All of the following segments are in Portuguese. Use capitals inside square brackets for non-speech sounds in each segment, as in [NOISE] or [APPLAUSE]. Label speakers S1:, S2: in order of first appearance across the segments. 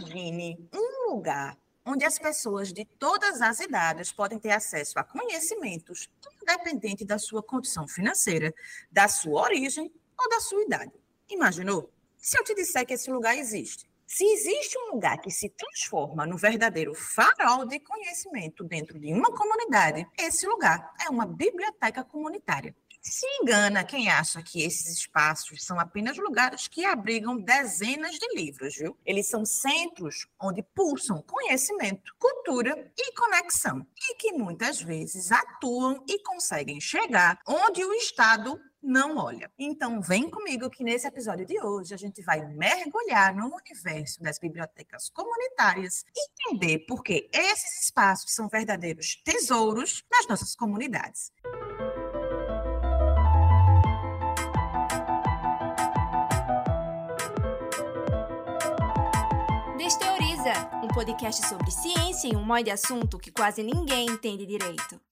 S1: Imagine um lugar onde as pessoas de todas as idades podem ter acesso a conhecimentos, independente da sua condição financeira, da sua origem ou da sua idade. Imaginou? Se eu te disser que esse lugar existe, se existe um lugar que se transforma no verdadeiro farol de conhecimento dentro de uma comunidade, esse lugar é uma biblioteca comunitária. Se engana quem acha que esses espaços são apenas lugares que abrigam dezenas de livros, viu? Eles são centros onde pulsam conhecimento, cultura e conexão, e que muitas vezes atuam e conseguem chegar onde o Estado não olha. Então, vem comigo que nesse episódio de hoje a gente vai mergulhar no universo das bibliotecas comunitárias e entender por que esses espaços são verdadeiros tesouros nas nossas comunidades.
S2: Podcast sobre ciência e um monte de assunto que quase ninguém entende direito.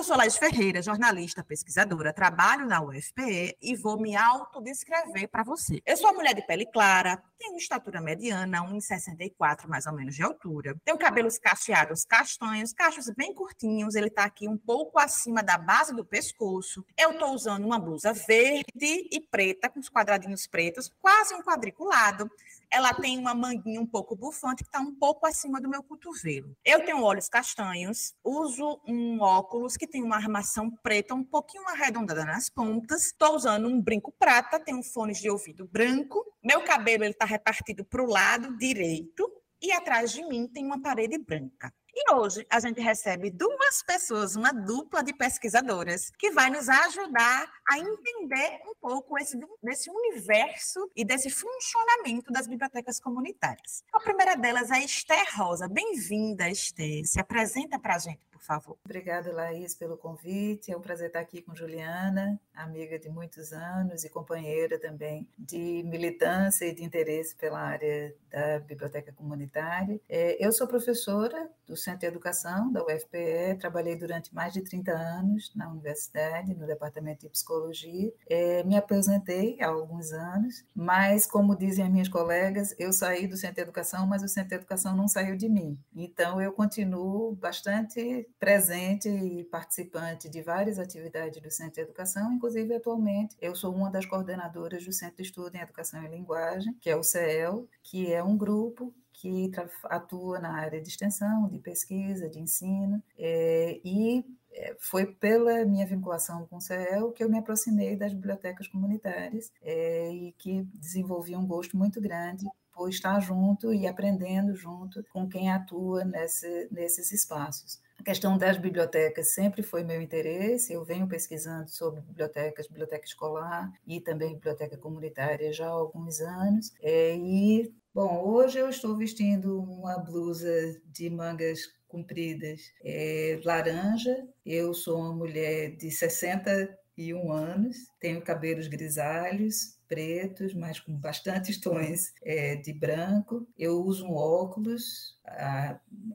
S1: Eu sou Laís Ferreira, jornalista, pesquisadora, trabalho na UFPE e vou me autodescrever para você. Eu sou uma mulher de pele clara, tenho estatura mediana, 1,64 mais ou menos de altura. Tenho cabelos cacheados castanhos, cachos bem curtinhos, ele está aqui um pouco acima da base do pescoço. Eu estou usando uma blusa verde e preta, com os quadradinhos pretos, quase um quadriculado ela tem uma manguinha um pouco bufante que está um pouco acima do meu cotovelo. Eu tenho olhos castanhos, uso um óculos que tem uma armação preta um pouquinho arredondada nas pontas. Estou usando um brinco prata, tenho fones de ouvido branco. Meu cabelo ele está repartido para o lado direito e atrás de mim tem uma parede branca. E hoje a gente recebe duas pessoas, uma dupla de pesquisadoras, que vai nos ajudar a entender um pouco esse, desse universo e desse funcionamento das bibliotecas comunitárias. A primeira delas é Esther Rosa. Bem-vinda, Esther. Se apresenta para a gente, por favor.
S3: Obrigada, Laís, pelo convite. É um prazer estar aqui com Juliana, amiga de muitos anos e companheira também de militância e de interesse pela área da biblioteca comunitária. É, eu sou professora do Centro de Educação da UFPE, trabalhei durante mais de 30 anos na universidade, no departamento de psicologia. É, me aposentei há alguns anos, mas, como dizem as minhas colegas, eu saí do Centro de Educação, mas o Centro de Educação não saiu de mim. Então, eu continuo bastante presente e participante de várias atividades do Centro de Educação, inclusive atualmente eu sou uma das coordenadoras do Centro de Estudo em Educação e Linguagem, que é o CEL, que é um grupo que atua na área de extensão, de pesquisa, de ensino, é, e é, foi pela minha vinculação com o CEL que eu me aproximei das bibliotecas comunitárias é, e que desenvolvi um gosto muito grande por estar junto e aprendendo junto com quem atua nesse, nesses espaços. A questão das bibliotecas sempre foi meu interesse, eu venho pesquisando sobre bibliotecas, biblioteca escolar e também biblioteca comunitária já há alguns anos, é, e Bom, hoje eu estou vestindo uma blusa de mangas compridas é, laranja. Eu sou uma mulher de 61 anos, tenho cabelos grisalhos, pretos, mas com bastantes tons é, de branco. Eu uso um óculos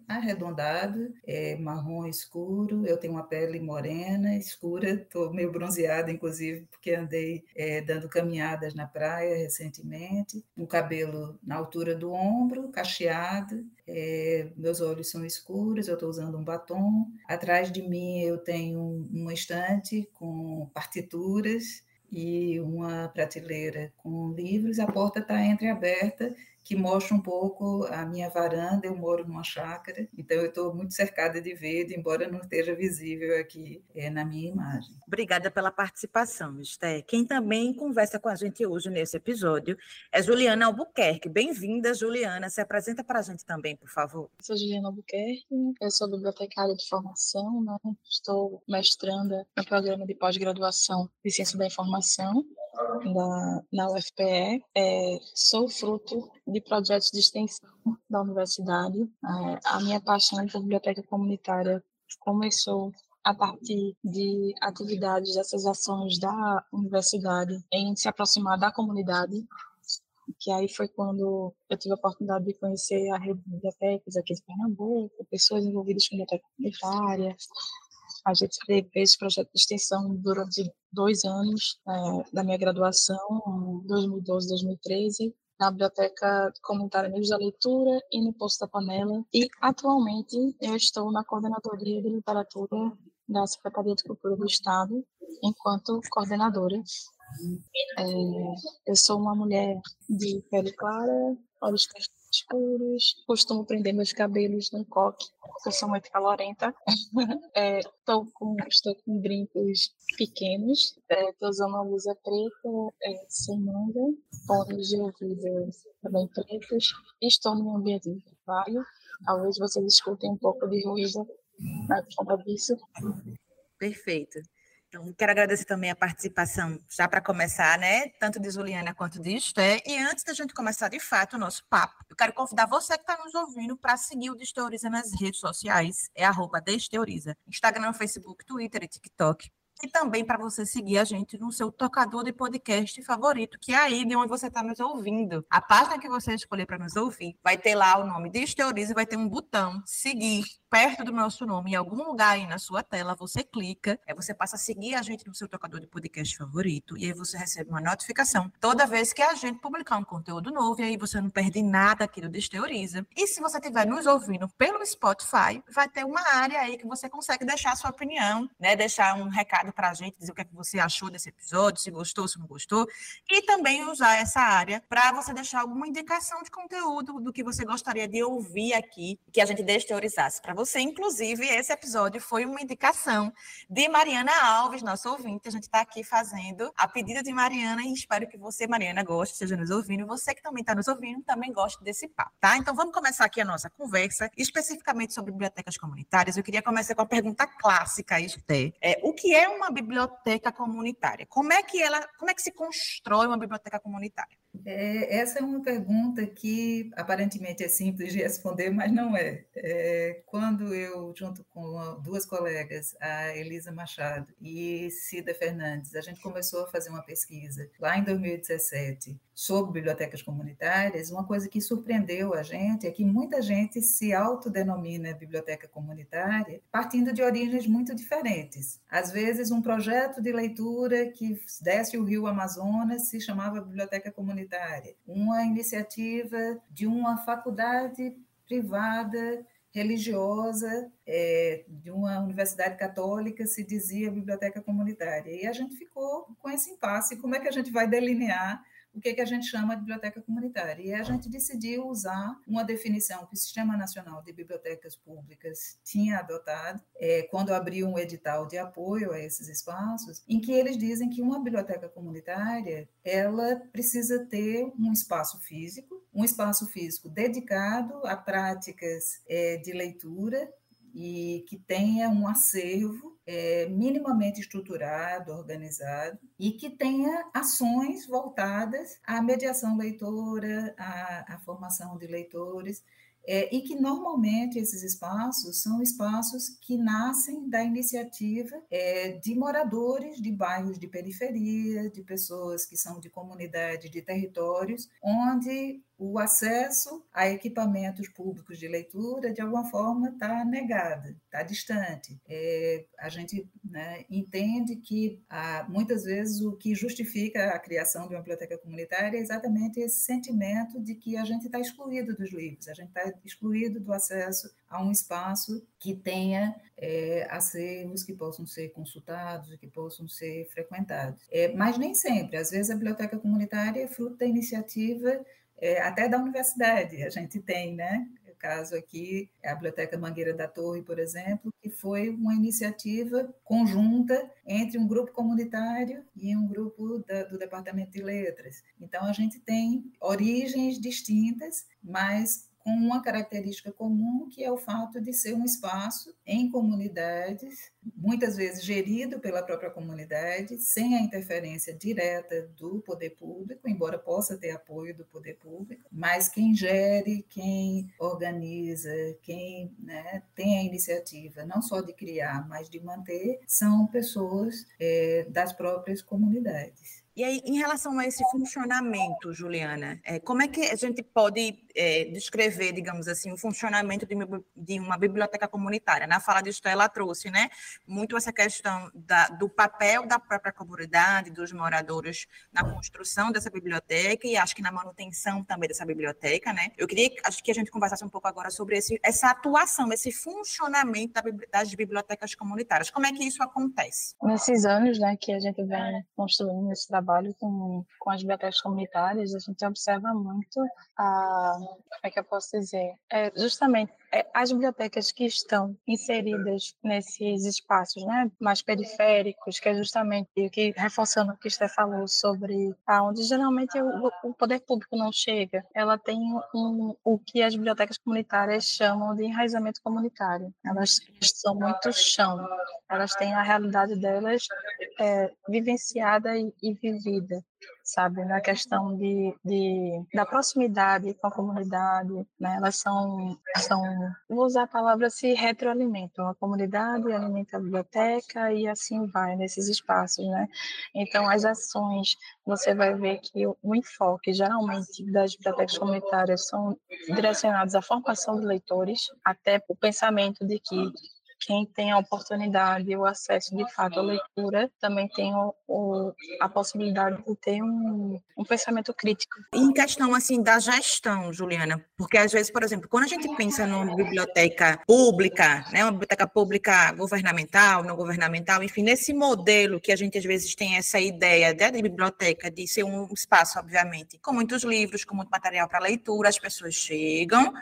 S3: arredondado, é, marrom escuro. Eu tenho uma pele morena, escura. Estou meio bronzeada, inclusive, porque andei é, dando caminhadas na praia recentemente. O cabelo na altura do ombro, cacheado. É, meus olhos são escuros. Eu estou usando um batom. Atrás de mim eu tenho uma estante com partituras e uma prateleira com livros, a porta está entreaberta que mostra um pouco a minha varanda. Eu moro numa chácara, então eu estou muito cercada de verde, embora não esteja visível aqui é, na minha imagem.
S1: Obrigada pela participação, Esté. Quem também conversa com a gente hoje nesse episódio é Juliana Albuquerque. Bem-vinda, Juliana. Se apresenta para a gente também, por favor. Eu
S4: sou Juliana Albuquerque, eu sou bibliotecária de formação, né? estou mestranda no programa de pós-graduação de Ciência da Informação da, na UFPE. É, sou fruto de projetos de extensão da universidade. É, a minha paixão por biblioteca comunitária começou a partir de atividades dessas ações da universidade em se aproximar da comunidade, que aí foi quando eu tive a oportunidade de conhecer a rede de bibliotecas aqui de Pernambuco, pessoas envolvidas com biblioteca comunitária, A gente fez esse projeto de extensão durante dois anos é, da minha graduação, 2012, 2013, na Biblioteca Comunitária Amigos da Leitura e no Posto da Panela. E, atualmente, eu estou na Coordenadoria de Literatura da Secretaria de Cultura do Estado, enquanto coordenadora. É, eu sou uma mulher de pele clara, olhos escuros, costumo prender meus cabelos no coque, porque eu sou muito calorenta. [LAUGHS] é, com, estou com brincos pequenos, estou é, usando uma blusa preta, é, sem manga, fones de ouvido também pretos, estou no ambiente de trabalho. Talvez vocês escutem um pouco de ruído na conta disso.
S1: Perfeito. Então, quero agradecer também a participação, já para começar, né? Tanto de Juliana quanto de Esté. E antes da gente começar de fato o nosso papo, eu quero convidar você que está nos ouvindo para seguir o Desteoriza nas redes sociais. É arroba Desteoriza. Instagram, Facebook, Twitter e TikTok e também para você seguir a gente no seu tocador de podcast favorito, que é aí de onde você está nos ouvindo. A página que você escolher para nos ouvir vai ter lá o nome Desteoriza e vai ter um botão seguir perto do nosso nome, em algum lugar aí na sua tela, você clica, aí você passa a seguir a gente no seu tocador de podcast favorito, e aí você recebe uma notificação toda vez que a gente publicar um conteúdo novo, e aí você não perde nada aqui do Desteoriza. E se você estiver nos ouvindo pelo Spotify, vai ter uma área aí que você consegue deixar a sua opinião, né? Deixar um recado para a gente, dizer o que, é que você achou desse episódio, se gostou, se não gostou, e também usar essa área para você deixar alguma indicação de conteúdo do que você gostaria de ouvir aqui, que a gente desteorizasse para você. Inclusive, esse episódio foi uma indicação de Mariana Alves, nosso ouvinte. A gente está aqui fazendo a pedida de Mariana e espero que você, Mariana, goste, esteja nos ouvindo. Você que também está nos ouvindo, também goste desse papo, tá? Então, vamos começar aqui a nossa conversa, especificamente sobre bibliotecas comunitárias. Eu queria começar com a pergunta clássica, Esté. É, o que é uma biblioteca comunitária? Como é que ela, como é que se constrói uma biblioteca comunitária?
S3: É, essa é uma pergunta que aparentemente é simples de responder, mas não é. é. Quando eu, junto com duas colegas, a Elisa Machado e Cida Fernandes, a gente começou a fazer uma pesquisa lá em 2017 sobre bibliotecas comunitárias, uma coisa que surpreendeu a gente é que muita gente se autodenomina biblioteca comunitária partindo de origens muito diferentes. Às vezes, um projeto de leitura que desce o rio Amazonas se chamava biblioteca comunitária, uma iniciativa de uma faculdade privada religiosa é, de uma universidade católica se dizia biblioteca comunitária. E a gente ficou com esse impasse: como é que a gente vai delinear o que, que a gente chama de biblioteca comunitária. E a gente decidiu usar uma definição que o Sistema Nacional de Bibliotecas Públicas tinha adotado, é, quando abriu um edital de apoio a esses espaços, em que eles dizem que uma biblioteca comunitária ela precisa ter um espaço físico, um espaço físico dedicado a práticas é, de leitura e que tenha um acervo é, minimamente estruturado, organizado e que tenha ações voltadas à mediação leitora, à, à formação de leitores. É, e que normalmente esses espaços são espaços que nascem da iniciativa é, de moradores de bairros de periferia, de pessoas que são de comunidade, de territórios, onde o acesso a equipamentos públicos de leitura, de alguma forma, está negada, está distante. É, a gente né, entende que, ah, muitas vezes, o que justifica a criação de uma biblioteca comunitária é exatamente esse sentimento de que a gente está excluído dos livros, a gente está excluído do acesso a um espaço que tenha é, acervos que possam ser consultados que possam ser frequentados. É, mas nem sempre, às vezes a biblioteca comunitária é fruto da iniciativa é, até da universidade, a gente tem, né? O caso aqui é a Biblioteca Mangueira da Torre, por exemplo, que foi uma iniciativa conjunta entre um grupo comunitário e um grupo da, do Departamento de Letras. Então, a gente tem origens distintas, mas com uma característica comum, que é o fato de ser um espaço em comunidades, muitas vezes gerido pela própria comunidade, sem a interferência direta do poder público, embora possa ter apoio do poder público, mas quem gere, quem organiza, quem né, tem a iniciativa não só de criar, mas de manter, são pessoas é, das próprias comunidades.
S1: E aí, em relação a esse funcionamento, Juliana, é, como é que a gente pode é, descrever, digamos assim, o funcionamento de, uma biblioteca comunitária? Na fala de Estela trouxe, né, muito essa questão da, do papel da própria comunidade, dos moradores na construção dessa biblioteca e acho que na manutenção também dessa biblioteca, né? Eu queria acho que a gente conversasse um pouco agora sobre esse, essa atuação, esse funcionamento das bibliotecas comunitárias. Como é que isso acontece?
S4: Nesses anos, né, que a gente vem construindo esse trabalho com, com as bibliotecas comunitárias, a gente observa muito a, como é que eu posso dizer, é justamente as bibliotecas que estão inseridas nesses espaços né, mais periféricos, que é justamente que, reforçando o que você falou sobre aonde geralmente o, o, poder público não chega, ela tem um, o que as bibliotecas comunitárias chamam de enraizamento comunitário. Elas são muito chão, elas têm a realidade delas é, vivenciada e, e vivida sabe, na questão de, de, da proximidade com a comunidade, né? Elas são, são, vou usar a palavra se retroalimentam, a comunidade alimenta a biblioteca e assim vai nesses espaços, né? Então, as ações, você vai ver que o, enfoque, geralmente, das bibliotecas comunitárias são direcionados à formação de leitores, até o pensamento de que quem tem a oportunidade e o acesso de fato à leitura também tem o, o, a possibilidade de ter um, um pensamento crítico.
S1: Em questão assim da gestão, Juliana, porque às vezes, por exemplo, quando a gente pensa numa biblioteca pública, né, uma biblioteca pública governamental, não governamental, enfim, nesse modelo que a gente às vezes tem essa ideia de, de biblioteca de ser um espaço, obviamente, com muitos livros, com muito material para leitura, as pessoas chegam,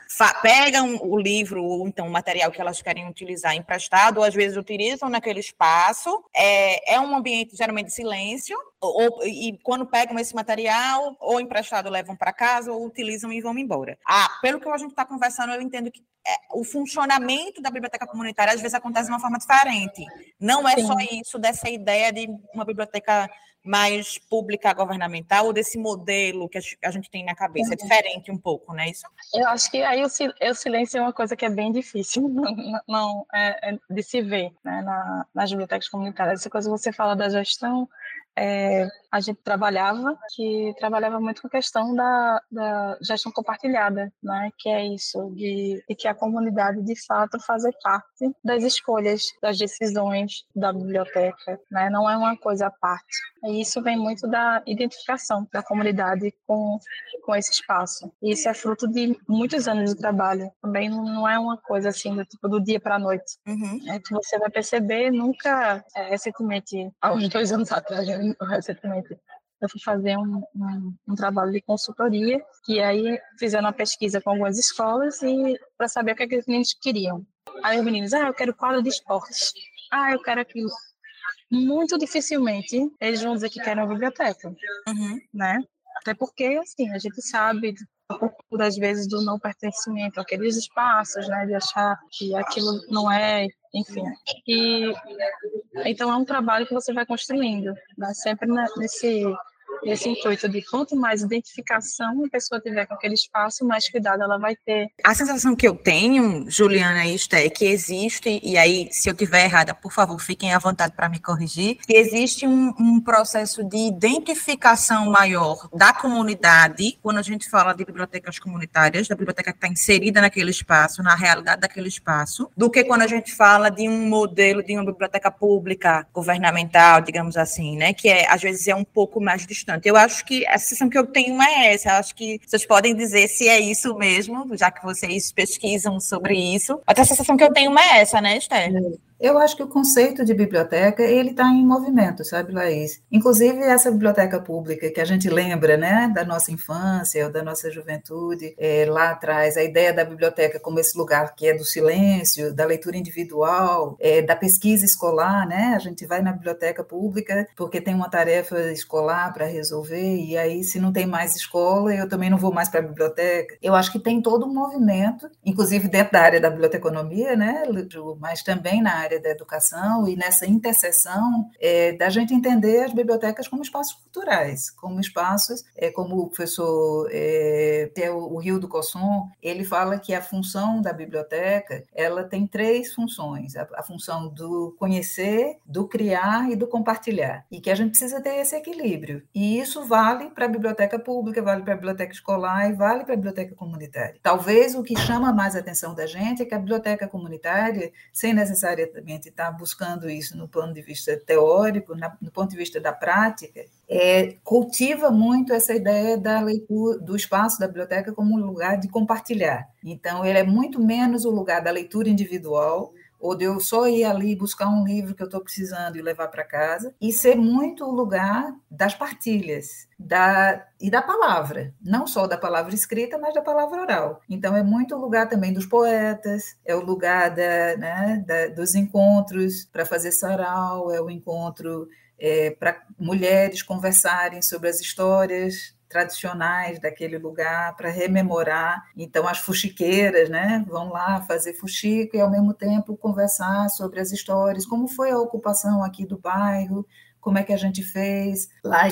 S1: pegam o livro ou então o material que elas querem utilizar em emprestado, ou às vezes utilizam naquele espaço. É, é um ambiente geralmente de silêncio, ou, e quando pegam esse material, ou emprestado levam para casa, ou utilizam e vão embora. Ah, pelo que a gente está conversando, eu entendo que é, o funcionamento da biblioteca comunitária às vezes acontece de uma forma diferente. Não é Sim. só isso dessa ideia de uma biblioteca mais pública governamental ou desse modelo que a gente tem na cabeça? É uhum. diferente um pouco, né? Isso?
S4: Eu acho que aí o, silêncio é uma coisa que é bem difícil [LAUGHS] não, não é, é de se ver né, na, nas bibliotecas comunitárias. Essa coisa que você fala da gestão, é, a gente trabalhava, que trabalhava muito com a questão da, da gestão compartilhada, né? que é isso, de, de, que a comunidade, de fato, fazer parte das escolhas, das decisões da biblioteca, né? não é uma coisa à parte. E isso vem muito da identificação da comunidade com, com esse espaço. E isso é fruto de muitos anos de trabalho, também não é uma coisa assim, do, tipo, do dia para a noite.
S1: Uhum.
S4: É que você vai perceber, nunca, é, recentemente, há uns dois anos atrás, recentemente eu fui fazer um, um, um, trabalho de consultoria, e aí fizeram uma pesquisa com algumas escolas e para saber o que, é que os meninos queriam. Aí os meninos, ah, eu quero quadro de esportes. Ah, eu quero aquilo. Muito dificilmente eles vão dizer que querem uma biblioteca,
S1: uhum.
S4: né? Até porque, assim, a gente sabe cultura, às vezes, do não pertencimento àqueles espaços, né? De achar que aquilo não é enfim. E então é um trabalho que você vai construindo, né? sempre nesse esse intuito de quanto mais identificação a pessoa tiver com aquele espaço, mais cuidado ela vai ter.
S1: A sensação que eu tenho, Juliana Esté, é que existe, e aí, se eu tiver errada, por favor, fiquem à vontade para me corrigir, que existe um, um, processo de identificação maior da comunidade, quando a gente fala de bibliotecas comunitárias, da biblioteca que está inserida naquele espaço, na realidade daquele espaço, do que quando a gente fala de um modelo de uma biblioteca pública, governamental, digamos assim, né, que é, às vezes é um pouco mais distante bastante. Eu acho que a sensação que eu tenho é essa. Eu acho que vocês podem dizer se é isso mesmo, já que vocês pesquisam sobre isso. Mas a sensação que eu tenho é essa, né, Esther?
S3: Eu acho que o conceito de biblioteca ele está em movimento, sabe, Laís? Inclusive essa biblioteca pública que a gente lembra, né, da nossa infância ou da nossa juventude, é, lá atrás, a ideia da biblioteca como esse lugar que é do silêncio, da leitura individual, é, da pesquisa escolar, né? A gente vai na biblioteca pública porque tem uma tarefa escolar para resolver e aí se não tem mais escola eu também não vou mais para a biblioteca. Eu acho que tem todo um movimento, inclusive dentro da área da biblioteconomia, né, mas também na área área da educação e nessa interseção é, da gente entender as bibliotecas como espaços culturais, como espaços, é, como o professor é, o, o Rio do Cosson, ele fala que a função da biblioteca ela tem três funções: a, a função do conhecer, do criar e do compartilhar, e que a gente precisa ter esse equilíbrio. E isso vale para a biblioteca pública, vale para a biblioteca escolar e vale para a biblioteca comunitária. Talvez o que chama mais a atenção da gente é que a biblioteca comunitária, sem necessariamente estar buscando isso no ponto de vista teórico, na, no ponto de vista da prática, é, cultiva muito essa ideia da leitura, do espaço da biblioteca como um lugar de compartilhar. Então, ele é muito menos o lugar da leitura individual, ou de eu só ir ali buscar um livro que eu estou precisando e levar para casa, e ser muito o lugar das partilhas da, e da palavra, não só da palavra escrita, mas da palavra oral. Então, é muito o lugar também dos poetas, é o lugar da, né, da, dos encontros para fazer sarau, é o encontro é, para mulheres conversarem sobre as histórias tradicionais daquele lugar para rememorar. Então, as fuxiqueiras né, vão lá fazer fuxico e, ao mesmo tempo, conversar sobre as histórias, como foi a ocupação aqui do bairro, como é que a gente fez. Lá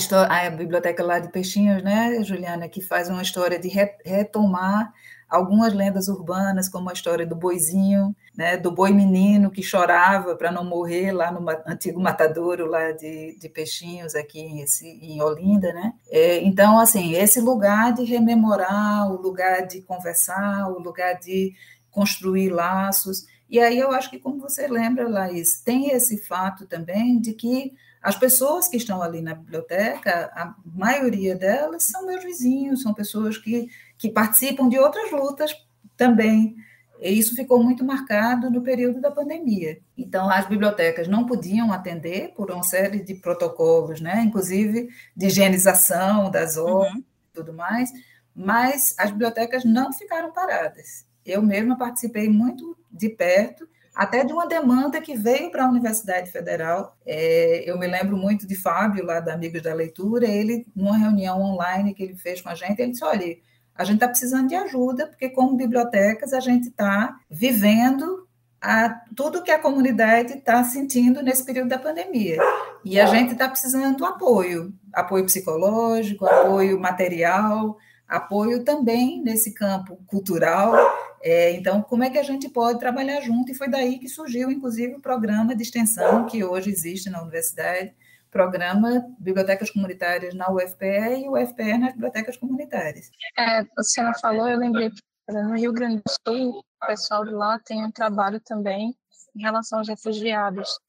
S3: a biblioteca lá de Peixinhos, né, Juliana, que faz uma história de retomar algumas lendas urbanas, como a história do boizinho, né, do boi menino que chorava para não morrer lá no antigo matadouro lá de, de Peixinhos, aqui em, em Olinda. Né? É, então, assim, esse lugar de rememorar, o lugar de conversar, o lugar de construir laços. E aí eu acho que, como você lembra, Laís, tem esse fato também de que as pessoas que estão ali na biblioteca, a maioria delas são meus vizinhos, são pessoas que, que participam de outras lutas também. E isso ficou muito marcado no período da pandemia. Então, as bibliotecas não podiam atender por uma série de protocolos, né? inclusive de higienização das obras uhum. e tudo mais, mas as bibliotecas não ficaram paradas. Eu mesma participei muito de perto até de uma demanda que veio para a Universidade Federal. É, eu me lembro muito de Fábio, lá da Amigos da Leitura, ele, numa reunião online que ele fez com a gente, ele disse, olha, a gente está precisando de ajuda, porque como bibliotecas a gente está vivendo a, tudo que a comunidade está sentindo nesse período da pandemia. E a gente está precisando do apoio, apoio psicológico, apoio material, apoio também nesse campo cultural. É, então, como é que a gente pode trabalhar junto? E foi daí que surgiu, inclusive, o programa de extensão que hoje existe na universidade, programa Bibliotecas Comunitárias na UFPE e UFPE nas bibliotecas comunitárias.
S4: É, a senhora falou, eu lembrei, no Rio Grande do Sul, o pessoal de lá tem um trabalho também em relação aos refugiados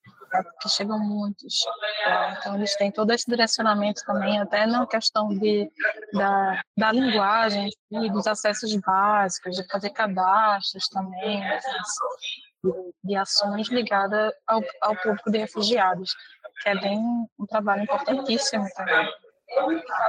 S4: que chegam muitos. Então, eles têm todo esse direcionamento também, até na questão de, da, da linguagem e dos acessos básicos, de fazer cadastros também? De, ações ligadas ao, ao público de refugiados, que é bem um trabalho importantíssimo também.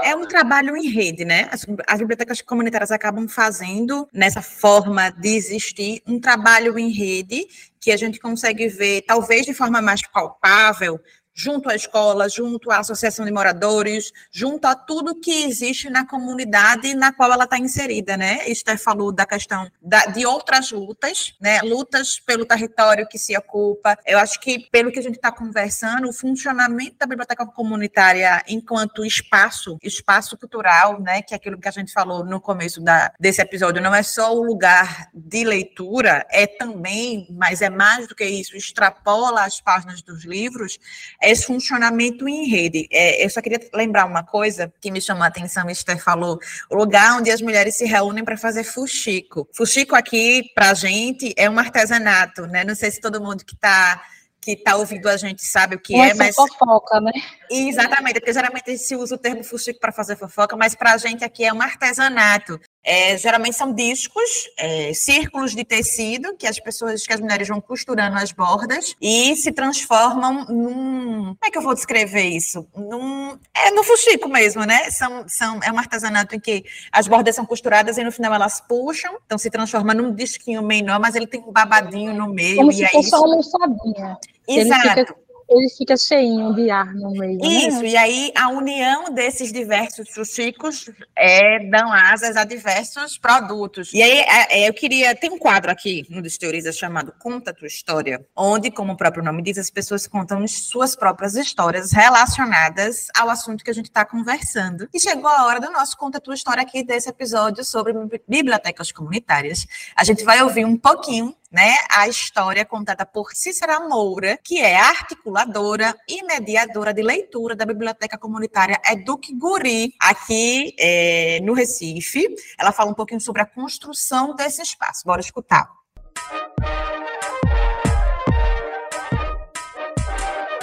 S1: É um trabalho em rede, né? As, as, bibliotecas comunitárias acabam fazendo, nessa forma de existir, um trabalho em rede que a gente consegue ver, talvez de forma mais palpável, junto à escola, junto à associação de moradores, junto a tudo que existe na comunidade na qual ela está inserida, né? Esther falou da questão da, de outras lutas, né? Lutas pelo território que se ocupa. Eu acho que, pelo que a gente está conversando, o funcionamento da biblioteca comunitária enquanto espaço, espaço cultural, né? Que é aquilo que a gente falou no começo da, desse episódio, não é só o lugar de leitura, é também, mas é mais do que isso, extrapola as páginas dos livros, esse funcionamento em rede. É, eu só queria lembrar uma coisa que me chamou a atenção, Esther falou, o lugar onde as mulheres se reúnem para fazer fuxico. Fuxico aqui, para a gente, é um artesanato, né? Não sei se todo mundo que está que está ouvindo a gente sabe o que
S4: Uma
S1: é, mas
S4: fofoca, né?
S1: Exatamente, porque geralmente se usa o termo fuxico para fazer fofoca, mas para a gente aqui é um artesanato. É, geralmente são discos, é, círculos de tecido que as pessoas, que as mulheres vão costurando as bordas e se transformam num. Como é que eu vou descrever isso? Num, é no fuxico mesmo, né? São, são, é um artesanato em que as bordas são costuradas e no final elas puxam, então se transforma num disquinho menor, mas ele tem um babadinho no meio.
S4: Como
S1: e
S4: se
S1: é
S4: fosse
S1: isso.
S4: uma almofadinha.
S1: Exato.
S4: Ele fica cheinho de ar no meio.
S1: Né? Isso, né? e aí a união desses diversos chuchicos é, dão asas a diversos produtos. E aí é, é, eu queria. Tem um quadro aqui no Desteoriza chamado Conta Tua História, onde, como o próprio nome diz, as pessoas contam suas próprias histórias relacionadas ao assunto que a gente está conversando. E chegou a hora do nosso Conta Tua História aqui desse episódio sobre bibliotecas comunitárias. A gente vai ouvir um pouquinho né, a história contada por Cícera Moura, que é articuladora e mediadora de leitura da Biblioteca Comunitária Eduque Guri, aqui é, no Recife. Ela fala um pouquinho sobre a construção desse espaço. Bora escutar.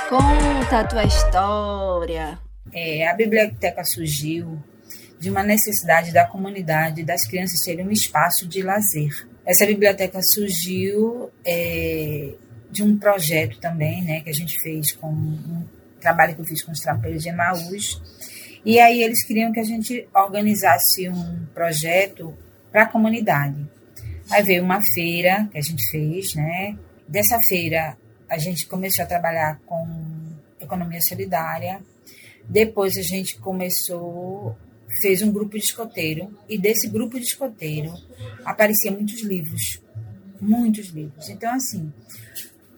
S2: Conta a tua história.
S5: É, a biblioteca surgiu de uma necessidade da comunidade das crianças terem um espaço de lazer. Essa biblioteca surgiu é, de um projeto também, né, que a gente fez com um trabalho que eu fiz com os trapeiros de Emaús. E aí eles queriam que a gente organizasse um projeto para a comunidade. Aí veio uma feira que a gente fez, né? Dessa feira a gente começou a trabalhar com economia solidária. Depois a gente começou fez um grupo de escoteiro e desse grupo de escoteiro apareciam muitos livros, muitos livros. Então assim,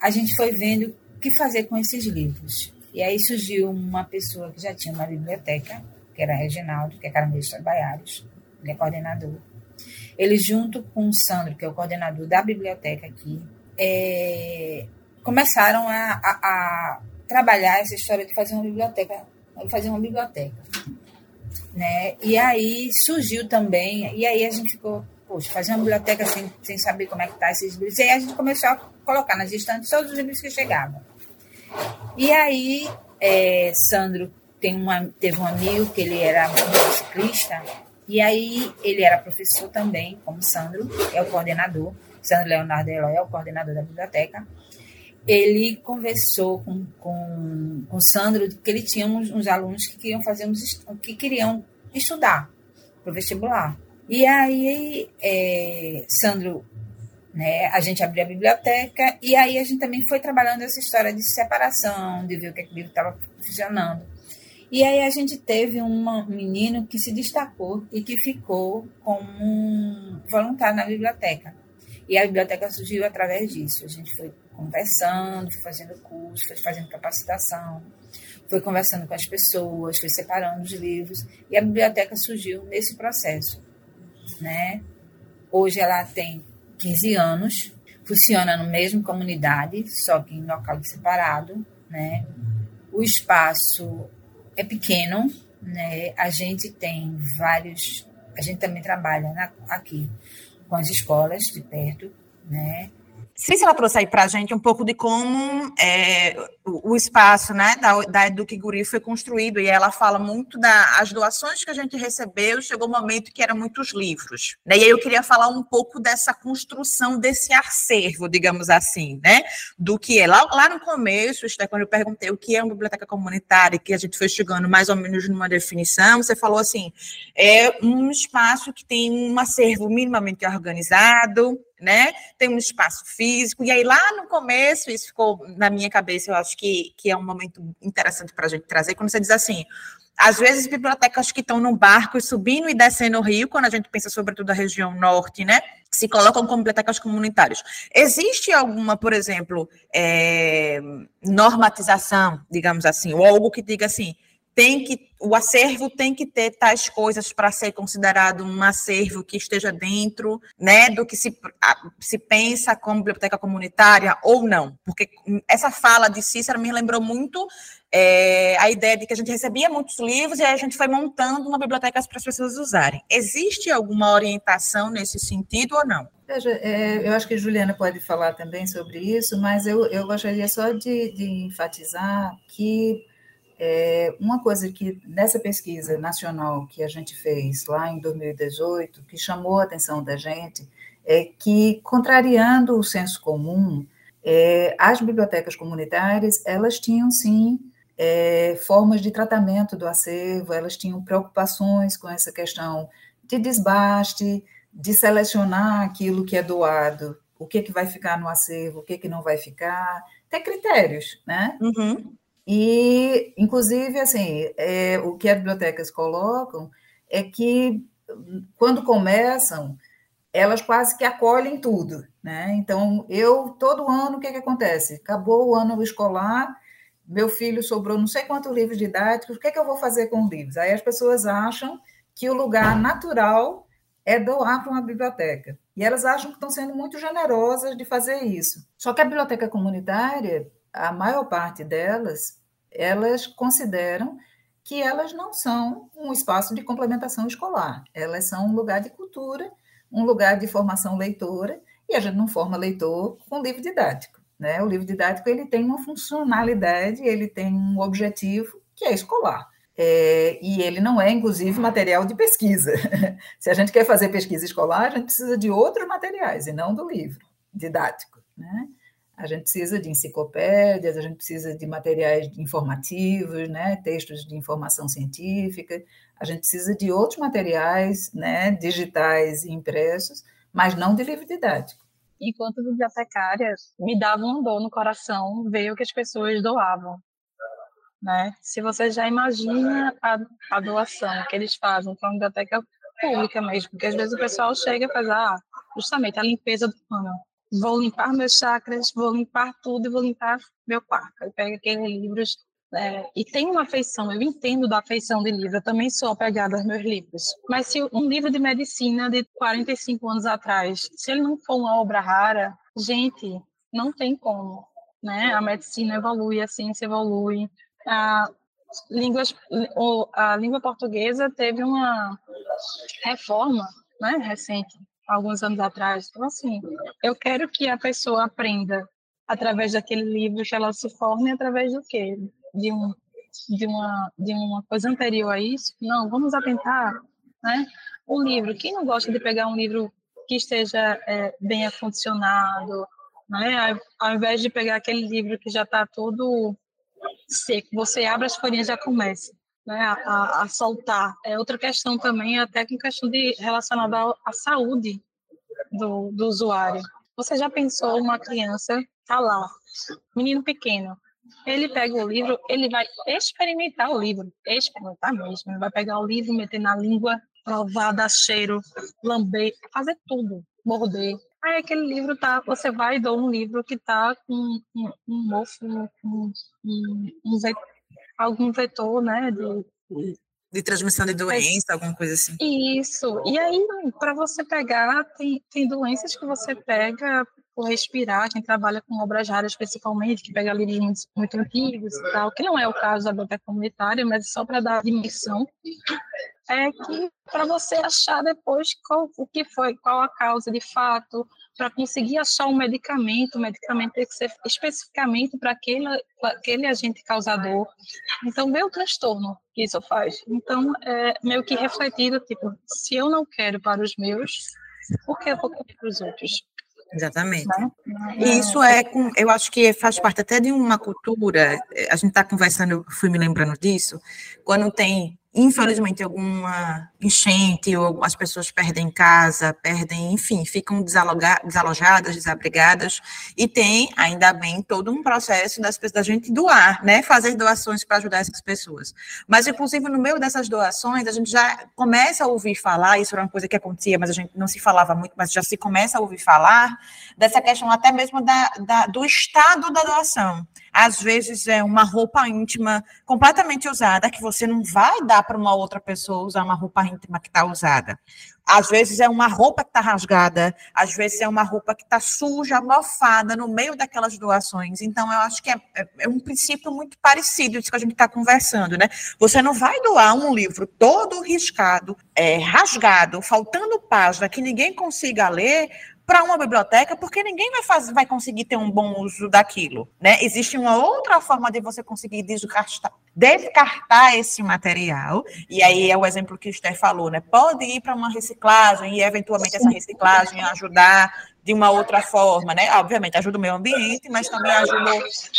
S5: a gente foi vendo o que fazer com esses livros. E aí surgiu uma pessoa que já tinha uma biblioteca, que era Reginaldo, que é Caranguejo Trabalhares, ele é coordenador. Ele junto com o Sandro, que é o coordenador da biblioteca aqui, é, começaram a, a, a trabalhar essa história de fazer uma biblioteca, fazer uma biblioteca né? E aí surgiu também, e aí a gente ficou, poxa, fazer uma biblioteca sem, sem saber como é que tá esses livros. E aí a gente começou a colocar nas estantes todos os livros que chegavam. E aí, é, Sandro tem uma, teve um amigo que ele era ciclista, e aí ele era professor também, como Sandro, é o coordenador. Sandro Leonardo Eloy é o coordenador da biblioteca ele conversou com, com, com o Sandro que ele tinha uns, uns alunos que queriam fazer uns, que queriam estudar para o vestibular. E aí, é, Sandro, né, a gente abriu a biblioteca e aí a gente também foi trabalhando essa história de separação, de ver o que aquele livro estava funcionando. E aí a gente teve um menino que se destacou e que ficou como um voluntário na biblioteca. E a biblioteca surgiu através disso. A gente foi conversando, fazendo curso, fazendo capacitação, foi conversando com as pessoas, foi separando os livros e a biblioteca surgiu nesse processo, né? Hoje ela tem 15 anos, funciona no mesmo comunidade, só que em local separado, né? O espaço é pequeno, né? A gente tem vários, a gente também trabalha na, aqui com as escolas de perto, né?
S1: Se ela trouxe aí para a gente um pouco de como é, o, o, espaço né, da, da Eduque Guri foi construído, e ela fala muito das doações que a gente recebeu, chegou um momento que eram muitos livros. Né? E aí eu queria falar um pouco dessa construção desse acervo, digamos assim, né? Do que é. Lá, lá no começo, Esther, quando eu perguntei o que é uma biblioteca comunitária, que a gente foi chegando mais ou menos numa definição, você falou assim: é um espaço que tem um acervo minimamente organizado, né? Tem um espaço físico. E aí, lá no começo, isso ficou na minha cabeça, eu acho que, que é um momento interessante para a gente trazer, quando você diz assim. Às vezes, bibliotecas que estão no barco subindo e descendo o rio, quando a gente pensa sobretudo a região norte, né? Se colocam como bibliotecas comunitárias. Existe alguma, por exemplo, é, normatização, digamos assim, ou algo que diga assim, tem que o acervo tem que ter tais coisas para ser considerado um acervo que esteja dentro, né, do que se, se pensa como biblioteca comunitária ou não, porque essa fala de Cícero me lembrou muito é, a ideia de que a gente recebia muitos livros e a gente foi montando uma biblioteca para as pessoas usarem. Existe alguma orientação nesse sentido ou não?
S3: Veja, é, eu acho que a Juliana pode falar também sobre isso, mas eu, eu gostaria só de, de enfatizar que é, uma coisa que nessa pesquisa nacional que a gente fez lá em 2018, que chamou a atenção da gente, é que, contrariando o senso comum, é, as bibliotecas comunitárias, elas tinham sim é, formas de tratamento do acervo, elas tinham preocupações com essa questão de desbaste, de selecionar aquilo que é doado, o que, que vai ficar no acervo, o que, que não vai ficar, ter critérios, né?
S1: Uhum.
S3: E, inclusive, assim, é, o que as bibliotecas colocam é que, quando começam, elas quase que acolhem tudo, né? Então, eu, todo ano, o que, que acontece? Acabou o ano escolar, meu filho sobrou não sei quantos livros didáticos, o que, que eu vou fazer com os livros? Aí as pessoas acham que o lugar natural é doar para uma biblioteca. E elas acham que estão sendo muito generosas de fazer isso. Só que a biblioteca comunitária, a maior parte delas, elas consideram que elas não são um espaço de complementação escolar. Elas são um lugar de cultura, um lugar de formação leitora, e a gente não forma leitor com livro didático. Né? O livro didático ele tem uma funcionalidade, ele tem um objetivo que é escolar. É, e ele não é, inclusive, material de pesquisa. [LAUGHS] Se a gente quer fazer pesquisa escolar, a gente precisa de outros materiais, e não do livro didático. Né? A gente precisa de enciclopédias, a gente precisa de materiais informativos, né? textos de informação científica, a gente precisa de outros materiais né? digitais e impressos, mas não de livro didático.
S4: Enquanto bibliotecária, me dava uma dor no coração ver o que as pessoas doavam né? Se você já imagina a, a doação que eles fazem para uma biblioteca pública mesmo, porque às vezes o pessoal chega e faz ah, justamente a limpeza do pano. Vou limpar meus chakras, vou limpar tudo e vou limpar meu quarto. Eu pego aqueles livros é, e tem uma afeição, eu entendo da afeição de livro, eu também sou apegada aos meus livros. Mas se um livro de medicina de 45 anos atrás, se ele não for uma obra rara, gente, não tem como. Né? A medicina evolui, a ciência evolui, a, línguas, a língua portuguesa teve uma reforma né, recente, alguns anos atrás. Então, assim, eu quero que a pessoa aprenda através daquele livro, que ela se forme através do quê? De, um, de, uma, de uma coisa anterior a isso? Não, vamos atentar, né? O livro, quem não gosta de pegar um livro que esteja é, bem acondicionado, né? Ao invés de pegar aquele livro que já está todo seco, você abre as folhinhas já começa né, a, a, soltar. É outra questão também, até com questão de relacionada à saúde do, do usuário. Você já pensou uma criança tá lá, menino pequeno, ele pega o livro, ele vai experimentar o livro, experimentar mesmo, ele vai pegar o livro, meter na língua, provar, dar cheiro, lamber, fazer tudo, morder. Aí aquele livro tá, você vai e dá um livro que tá com um, um mofo, um, um, um algum vetor, né, de,
S1: de transmissão de doença, alguma coisa assim.
S4: Isso. E aí, para você pegar, tem, tem doenças que você pega por respirar, quem trabalha com obras raras principalmente, que pega livros muito, muito antigos e tal, que não é o caso da biblioteca comunitária, mas só para dar dimensão é que para você achar depois qual, o que foi, qual a causa de fato, para conseguir achar um medicamento, o medicamento tem que ser especificamente para aquele, aquele agente causador. Então, vê o transtorno que isso faz. Então, é meio que refletido, tipo, se eu não quero para os meus, por que eu vou querer para os outros?
S1: Exatamente. Né? E isso é, eu acho que faz parte até de uma cultura, a gente está conversando, eu fui me lembrando disso, quando tem infelizmente, alguma enchente, ou as pessoas perdem casa, perdem, enfim, ficam desalojadas, desabrigadas, e tem, ainda bem, todo um processo das, da gente doar, né, fazer doações para ajudar essas pessoas. Mas, inclusive, no meio dessas doações, a gente já começa a ouvir falar, isso era uma coisa que acontecia, mas a gente não se falava muito, mas já se começa a ouvir falar, dessa questão até mesmo da, da do estado da doação. Às vezes é uma roupa íntima completamente usada, que você não vai dar para uma outra pessoa usar uma roupa íntima que está usada. Às vezes é uma roupa que está rasgada, às vezes é uma roupa que está suja, mofada no meio daquelas doações. Então, eu acho que é, é, é um princípio muito parecido isso que a gente está conversando, né? Você não vai doar um livro todo riscado, é, rasgado, faltando página, que ninguém consiga ler, para uma biblioteca, porque ninguém vai, fazer, vai conseguir ter um bom uso daquilo. Né? Existe uma outra forma de você conseguir descartar, descartar esse material, e aí é o exemplo que o Esther falou, né? Pode ir para uma reciclagem e, eventualmente, essa reciclagem ajudar de uma outra forma, né? Obviamente, ajuda o meio ambiente, mas também ajuda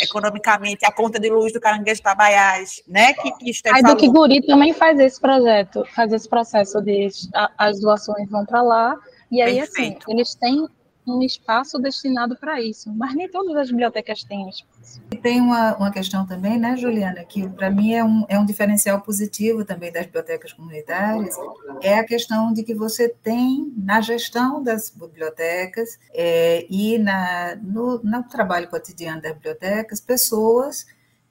S1: economicamente a conta de luz do Caranguejo Tabaiás, né? Que, que Esther
S4: Aí do Kiguri também faz esse projeto, faz esse processo de as doações vão para lá e aí, assim, Perfeito. assim, eles têm um espaço destinado para isso, mas nem todas as bibliotecas têm
S3: E tem uma, uma questão também, né, Juliana, que para mim é um, é um diferencial positivo também das bibliotecas comunitárias, é a questão de que você tem na gestão das bibliotecas é, e na, no, no trabalho cotidiano das bibliotecas pessoas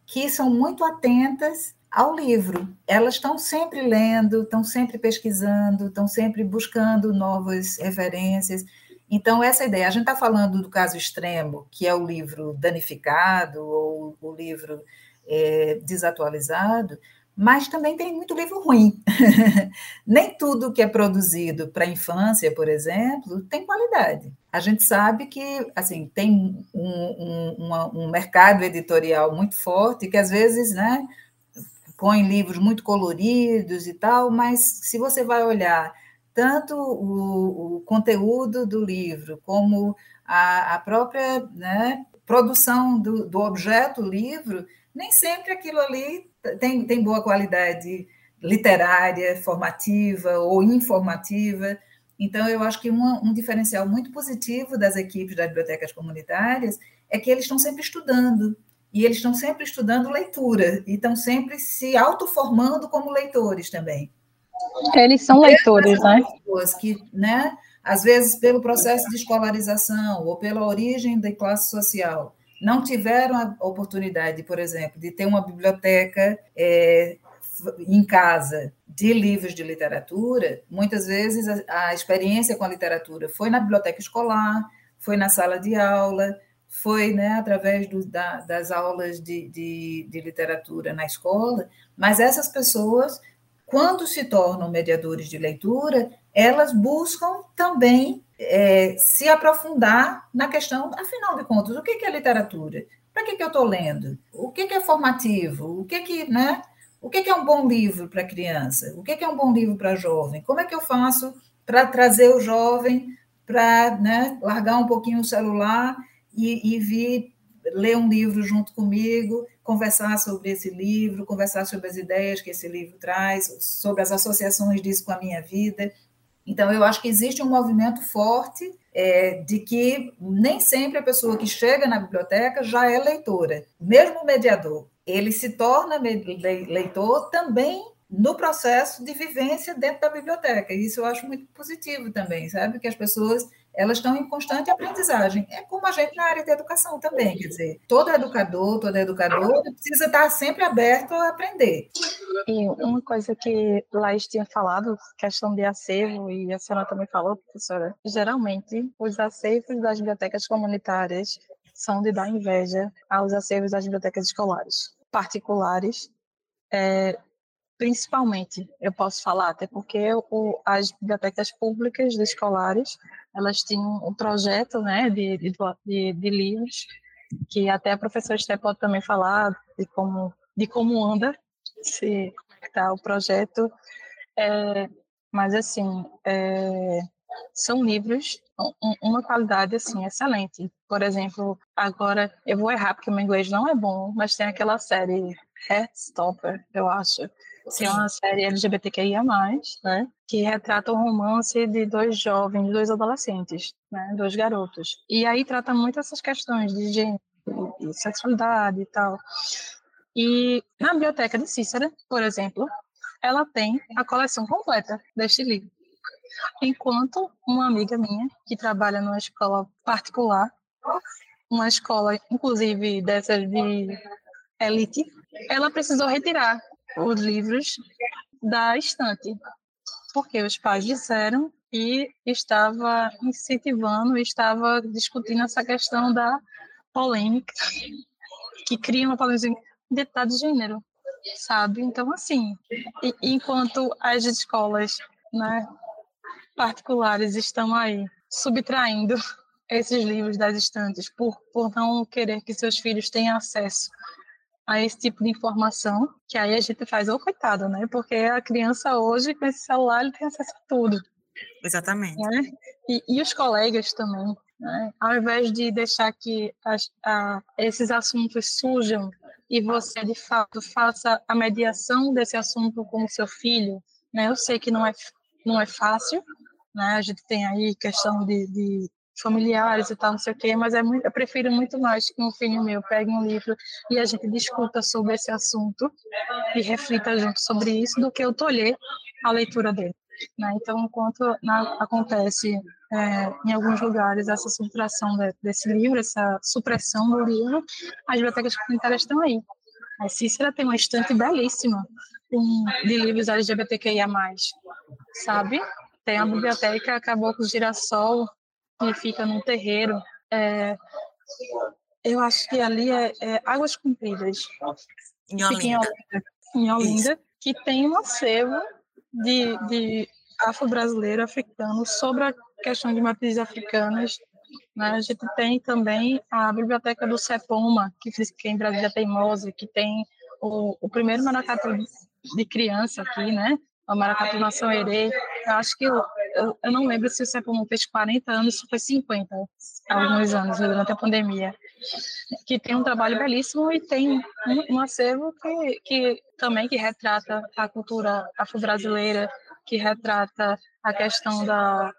S3: que são muito atentas ao livro. Elas estão sempre lendo, estão sempre pesquisando, estão sempre buscando novas referências. Então, essa ideia, a gente está falando do caso extremo, que é o livro danificado ou o livro é, desatualizado, mas também tem muito livro ruim. [LAUGHS] Nem tudo que é produzido para a infância, por exemplo, tem qualidade. A gente sabe que assim tem um, um, uma, um mercado editorial muito forte que às vezes, né, põe livros muito coloridos e tal, mas se você vai olhar tanto o, o conteúdo do livro como a, a própria né, produção do, do objeto livro, nem sempre aquilo ali tem, tem boa qualidade literária, formativa ou informativa. Então, eu acho que um, um diferencial muito positivo das equipes das bibliotecas comunitárias é que eles estão sempre estudando, e eles estão sempre estudando leitura, e estão sempre se autoformando como leitores também.
S4: Eles são leitores, né?
S3: Pessoas que, né, às vezes, pelo processo de escolarização ou pela origem da classe social, não tiveram a oportunidade, por exemplo, de ter uma biblioteca é, em casa de livros de literatura, muitas vezes a, a, experiência com a literatura foi na biblioteca escolar, foi na sala de aula, foi né, através do, da, das aulas de, de, de literatura na escola, mas essas pessoas, quando se tornam mediadores de leitura, elas buscam também é, se aprofundar na questão, afinal de contas, o que é literatura? Para que, que eu estou lendo? O que, que é formativo? O que, que, né? O que, que é um bom livro para criança? O que, que é um bom livro para jovem? Como é que eu faço para trazer o jovem para né, largar um pouquinho o celular e, e vir ler um livro junto comigo, conversar sobre esse livro, conversar sobre as ideias que esse livro traz, sobre as associações disso com a minha vida. Então, eu acho que existe um movimento forte é, de que nem sempre a pessoa que chega na biblioteca já é leitora. Mesmo o mediador, ele se torna leitor também no processo de vivência dentro da biblioteca. Isso eu acho muito positivo também, sabe? Que as pessoas elas estão em constante aprendizagem. É como a gente na área de educação também, quer dizer, todo educador, toda educadora precisa estar sempre aberto a aprender.
S4: E uma coisa que Laís tinha falado, questão de acervo, e a senhora também falou, professora, geralmente os acervos das bibliotecas comunitárias são de dar inveja aos acervos das bibliotecas escolares, particulares, é, principalmente, eu posso falar, até porque o, as bibliotecas públicas escolares elas tinham um projeto né, de, de, de livros, que até a professora Esté pode também falar de como, de como anda, se está o projeto. É, mas, assim, é, são livros um, uma qualidade assim excelente. Por exemplo, agora eu vou errar porque meu inglês não é bom, mas tem aquela série Heartstopper, eu acho, que é uma série LGBTQIA+, né, que retrata o um romance de dois jovens, dois adolescentes, né, dois garotos. E aí trata muito essas questões de gênero, de sexualidade e tal. E na biblioteca de Cícera, por exemplo, ela tem a coleção completa deste livro. Enquanto uma amiga minha, que trabalha numa escola particular, uma escola, inclusive, dessas de elite, ela precisou retirar os livros da estante, porque os pais disseram e estava incentivando, estava discutindo essa questão da polêmica, que cria uma polêmica de de gênero, sabe? Então, assim, enquanto as escolas né, particulares estão aí subtraindo [LAUGHS] esses livros das estantes por, por não querer que seus filhos tenham acesso a esse tipo de informação, que aí a gente faz, ô oh, coitado, né? Porque a criança hoje, com esse celular, ele tem acesso a tudo.
S1: Exatamente.
S4: Né? E, e os colegas também, né? Ao invés de deixar que as, a, esses assuntos surjam e você, de fato, faça a mediação desse assunto com o seu filho, né? Eu sei que não é, não é fácil, né? A gente tem aí questão de, de familiares e tal, não sei o quê, mas é muito, eu prefiro muito mais que um filho meu pegue um livro e a gente discuta sobre esse assunto e reflita junto sobre isso do que eu tolher a leitura dele. Né? Então, enquanto na, acontece é, em alguns lugares essa subtração de, desse livro, essa supressão do livro, as bibliotecas comunitárias estão aí. A Cícera tem uma estante belíssima de livros LGBTQIA+, sabe? Tem a biblioteca Caboclo Girassol, que fica num terreiro. É, eu acho que ali é, é Águas Compridas.
S1: Em Olinda. Em Olinda,
S4: em Olinda que tem um acervo de, de afro-brasileiro, africano, sobre a questão de matrizes africanas. Né? A gente tem também a biblioteca do CEPOMA, que fica em Brasília Teimosa, que tem o, o primeiro maracatu de criança aqui, né? O maracatu Nação Herê. Eu acho que eu, eu, eu, não lembro se o CEPOMA fez 40 anos, se foi 50, alguns anos, durante a pandemia. Que tem um trabalho belíssimo e tem um, um acervo que, que também que retrata a cultura afro-brasileira, que retrata a questão da,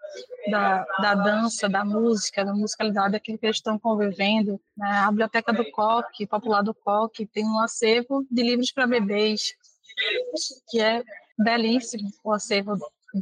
S4: da, da, dança, da música, da musicalidade, que eles estão convivendo. Né? A Biblioteca do Coque, Popular do Coque, tem um acervo de livros para bebês, que é belíssimo o acervo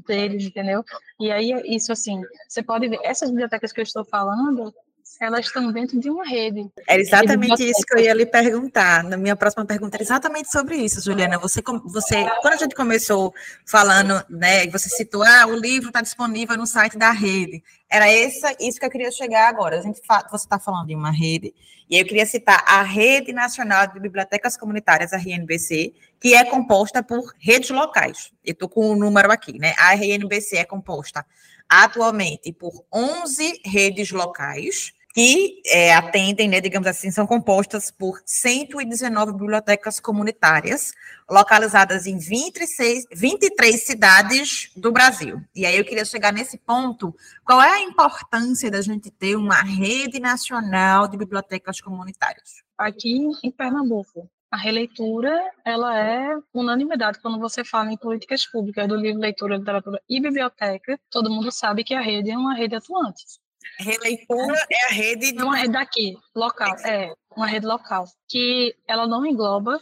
S4: deles, entendeu? E aí, isso assim, você pode ver, essas bibliotecas que eu estou falando, elas estão dentro de uma rede.
S1: Era exatamente isso que eu ia lhe perguntar. Na minha próxima pergunta era exatamente sobre isso, Juliana. Você, você quando a gente começou falando, né, você citou, ah, o livro está disponível no site da rede. Era essa, isso que eu queria chegar agora. A gente, você está falando de uma rede, e eu queria citar a Rede Nacional de Bibliotecas Comunitárias, a RNBC, que é composta por redes locais. Eu estou com o número aqui, né? A RNBC é composta atualmente por 11 redes locais, que é, atendem, né, digamos assim, são compostas por 119 bibliotecas comunitárias, localizadas em 26, 23 cidades do Brasil. E aí eu queria chegar nesse ponto, qual é a importância da gente ter uma rede nacional de bibliotecas comunitárias?
S4: Aqui em Pernambuco, a releitura ela é unanimidade quando você fala em políticas públicas do livro leitura, literatura e biblioteca, todo mundo sabe que a rede é uma rede atuante.
S1: Releitura é a rede
S4: de uma rede daqui, local, é, uma rede local, que ela não engloba,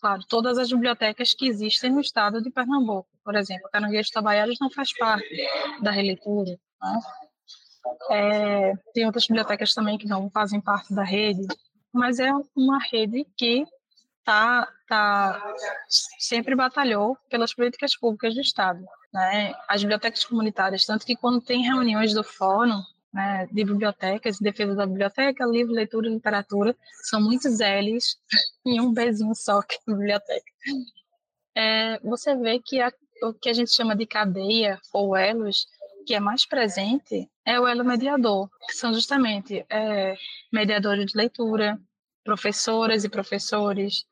S4: claro, todas as bibliotecas que existem no estado de Pernambuco. Por exemplo, Caranguejo Tabaiaras não faz parte da releitura, né? É, tem outras bibliotecas também que não fazem parte da rede, mas é uma rede que tá, tá, sempre batalhou pelas políticas públicas do Estado. Né? As bibliotecas comunitárias, tanto que quando tem reuniões do fórum, né, de bibliotecas, defesa da biblioteca, livro, leitura literatura, são muitos L's em um Bzinho só que é biblioteca. É, você vê que a, o que a gente chama de cadeia ou elos, que é mais presente, é o elo mediador, que são justamente é, mediadores de leitura, professoras e professores,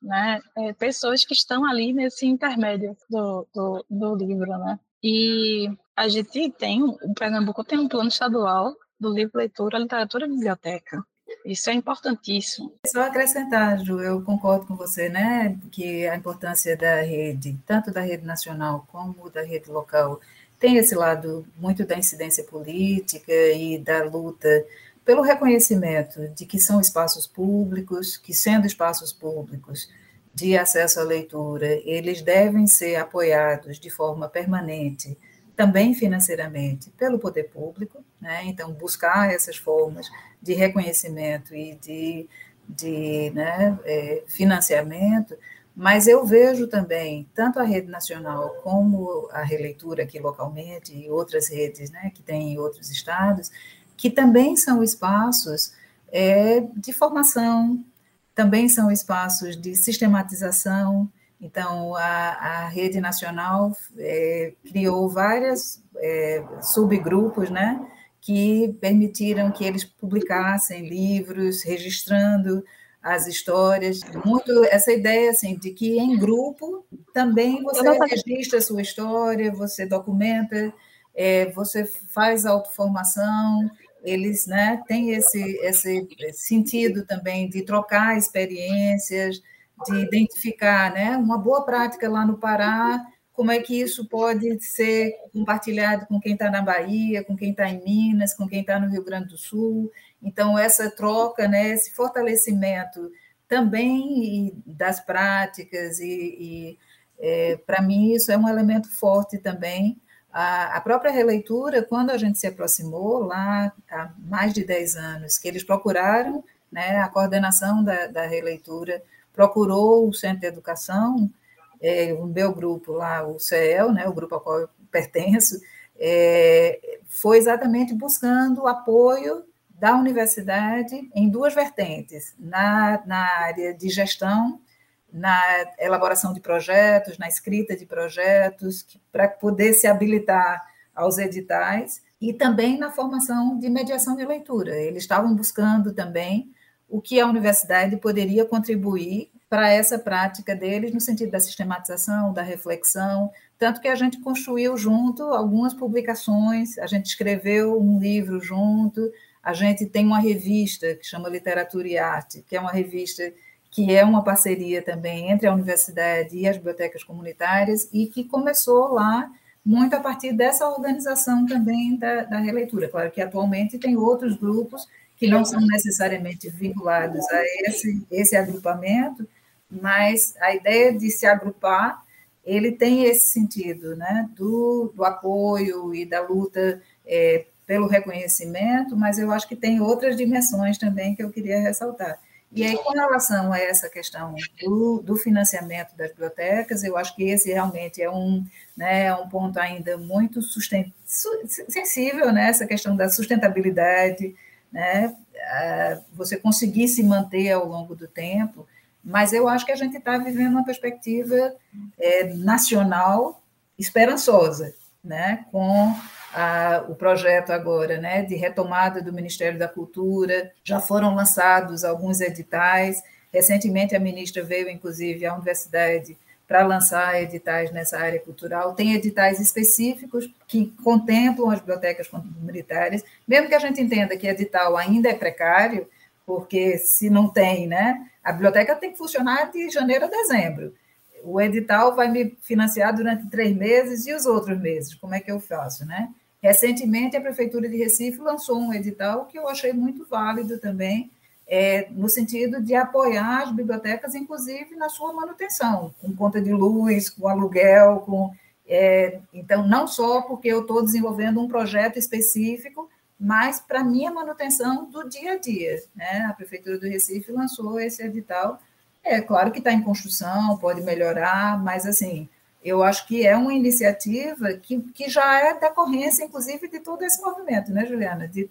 S4: né, é, pessoas que estão ali nesse intermédio do, do, do livro, né? E a gente tem, o Pernambuco tem um plano estadual do livro leitura, literatura e biblioteca. Isso é importantíssimo.
S3: Só acrescentar, Ju, eu concordo com você, né, que a importância da rede, tanto da rede nacional como da rede local, tem esse lado muito da incidência política e da luta pelo reconhecimento de que são espaços públicos, que sendo espaços públicos de acesso à leitura, eles devem ser apoiados de forma permanente também financeiramente pelo poder público, né? então buscar essas formas de reconhecimento e de, de né, é, financiamento, mas eu vejo também tanto a rede nacional como a releitura aqui localmente e outras redes né, que tem em outros estados, que também são espaços é, de formação, também são espaços de sistematização, então, a, a rede nacional é, criou vários é, subgrupos, né, que permitiram que eles publicassem livros, registrando as histórias. Muito essa ideia assim de que em grupo também você registra a sua história, você documenta, é, você faz autoformação. Eles, né, têm esse esse sentido também de trocar experiências, de identificar né, uma boa prática lá no Pará, como é que isso pode ser compartilhado com quem está na Bahia, com quem está em Minas, com quem está no Rio Grande do Sul. Então, essa troca, né, esse fortalecimento também das práticas, e, e é, para mim isso é um elemento forte também. A, própria releitura, quando a gente se aproximou lá há mais de 10 anos, que eles procuraram né, a coordenação da, da releitura, procurou o Centro de Educação, é, o meu grupo lá, o CEL, né, o grupo ao qual eu pertenço, é, foi exatamente buscando o apoio da universidade em duas vertentes, na, na área de gestão, na elaboração de projetos, na escrita de projetos, para poder se habilitar aos editais, e também na formação de mediação de leitura. Eles estavam buscando também o que a universidade poderia contribuir para essa prática deles, no sentido da sistematização, da reflexão, tanto que a gente construiu junto algumas publicações, a gente escreveu um livro junto, a gente tem uma revista que chama Literatura e Arte, que é uma revista que é uma parceria também entre a universidade e as bibliotecas comunitárias, e que começou lá muito a partir dessa organização também da, da releitura. Claro que atualmente tem outros grupos que não são necessariamente vinculados a esse, esse agrupamento, mas a ideia de se agrupar, ele tem esse sentido, né, do, do apoio e da luta é, pelo reconhecimento, mas eu acho que tem outras dimensões também que eu queria ressaltar. E aí, com relação a essa questão do, do financiamento das bibliotecas, eu acho que esse realmente é um, né, um ponto ainda muito sensível, né, essa questão da sustentabilidade, né, você conseguir se manter ao longo do tempo, mas eu acho que a gente está vivendo uma perspectiva é, nacional esperançosa, né, com a, o projeto agora né, de retomada do Ministério da Cultura, já foram lançados alguns editais, recentemente a ministra veio, inclusive, à universidade para lançar editais nessa área cultural. Tem editais específicos que contemplam as bibliotecas comunitárias, mesmo que a gente entenda que edital ainda é precário, porque se não tem, né? A biblioteca tem que funcionar de janeiro a dezembro. O edital vai me financiar durante três meses e os outros meses, como é que eu faço, né? Recentemente, a Prefeitura de Recife lançou um edital que eu achei muito válido também, é, no sentido de apoiar as bibliotecas, inclusive na sua manutenção, com conta de luz, com aluguel, com é, então não só porque eu estou desenvolvendo um projeto específico, mas para minha manutenção do dia a dia. Né? A Prefeitura do Recife lançou esse edital. É claro que está em construção, pode melhorar, mas assim, eu acho que é uma iniciativa que, que já é decorrência, inclusive, de todo esse movimento, né, Juliana? De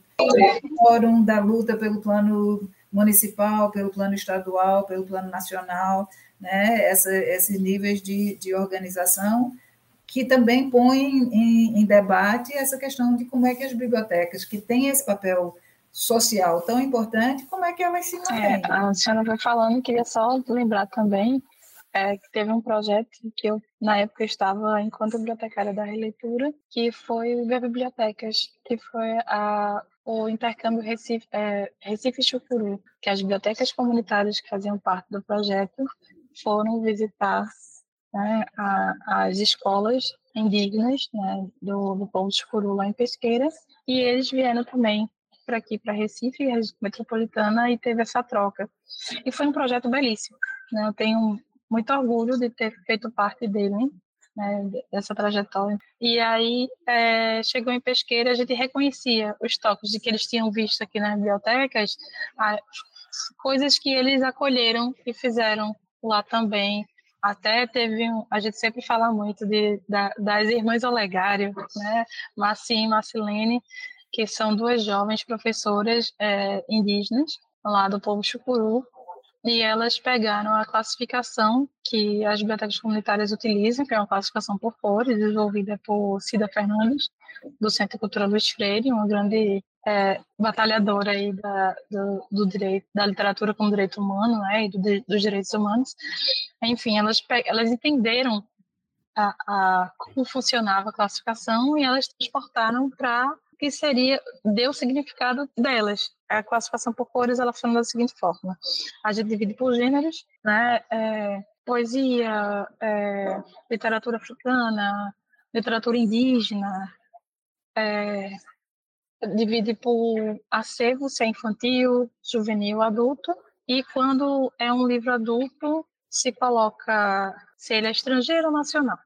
S3: fórum da luta pelo plano municipal, pelo plano estadual, pelo plano nacional, né? Essa, esses níveis de, de organização que também põe em, em, debate essa questão de como é que as bibliotecas, que têm esse papel social tão importante, como é que elas se mantêm. É,
S4: a Luciana foi falando, queria só lembrar também é, teve um projeto que eu, na época, estava enquanto bibliotecária da releitura, que foi o Bibliotecas, que foi a, o intercâmbio Recife, é, Recife Chucuru, que as bibliotecas comunitárias que faziam parte do projeto foram visitar né, a, as escolas indígenas né, do, do povo de Curu lá em Pesqueira, e eles vieram também para aqui, para Recife, metropolitana, e teve essa troca. E foi um projeto belíssimo. Né? Eu tenho muito orgulho de ter feito parte dele, né, dessa trajetória. E aí é, chegou em Pesqueira, a gente reconhecia os toques de que eles tinham visto aqui nas bibliotecas, coisas que eles acolheram e fizeram lá também até teve um, a gente sempre fala muito de, da, das irmãs Olegário, né, Massim e Marcilene, que são duas jovens professoras é, indígenas lá do povo Chucuru, e elas pegaram a classificação que as bibliotecas comunitárias utilizam, que é uma classificação por cores, desenvolvida por Cida Fernandes, do Centro Cultural Luiz Freire, uma grande é, batalhadora aí da, do, do, direito, da literatura como direito humano, né, e do, dos direitos humanos. Enfim, elas, elas entenderam a, a, como funcionava a classificação e elas transportaram para que seria, deu o significado delas. A classificação por cores, ela funciona da seguinte forma. A gente divide por gêneros, né, é, poesia, é, literatura africana, literatura indígena, é, divide por acervo, se é infantil, juvenil, adulto, e quando é um livro adulto, se coloca se ele é estrangeiro ou nacional.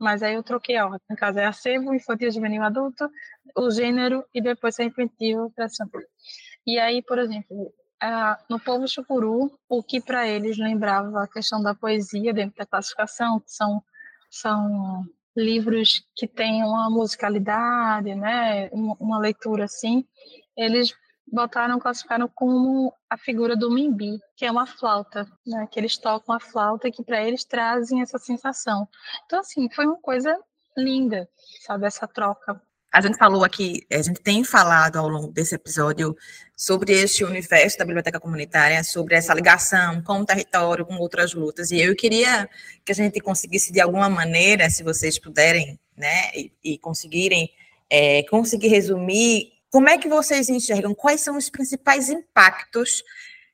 S4: Mas aí eu troquei a ordem. No caso, é acervo, infantil, juvenil, adulto, o gênero e depois se é infantil. E aí, por exemplo, no povo chucuru, o que para eles lembrava a questão da poesia dentro da classificação, que são, são livros que têm uma musicalidade, né, uma leitura assim, eles botaram, classificaram como a figura do mimbi, que é uma flauta, né, que eles tocam a flauta que para eles trazem essa sensação. Então, assim, foi uma coisa linda, sabe, essa troca.
S1: A gente falou aqui, a gente tem falado ao longo desse episódio sobre este universo da biblioteca comunitária, sobre essa ligação com o território, com outras lutas, e eu queria que a gente conseguisse, de alguma maneira, se vocês puderem, né, e, e conseguirem, é, conseguir resumir como é que vocês enxergam quais são os principais impactos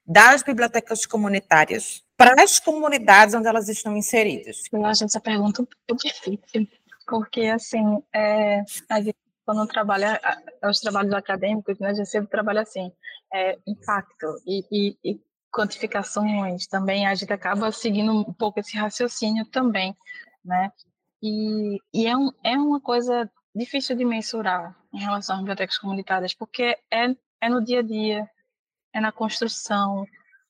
S1: das bibliotecas comunitárias para as comunidades onde elas estão inseridas?
S4: Eu acho essa pergunta um pouco difícil, porque, assim, é, a gente, quando trabalha os trabalhos acadêmicos, né, a gente sempre trabalha assim, é, impacto e, e, e quantificações também, a gente acaba seguindo um pouco esse raciocínio também, né? E, e é, um, é uma coisa difícil de mensurar em relação às bibliotecas comunitárias, porque é, é no dia a dia, é na construção,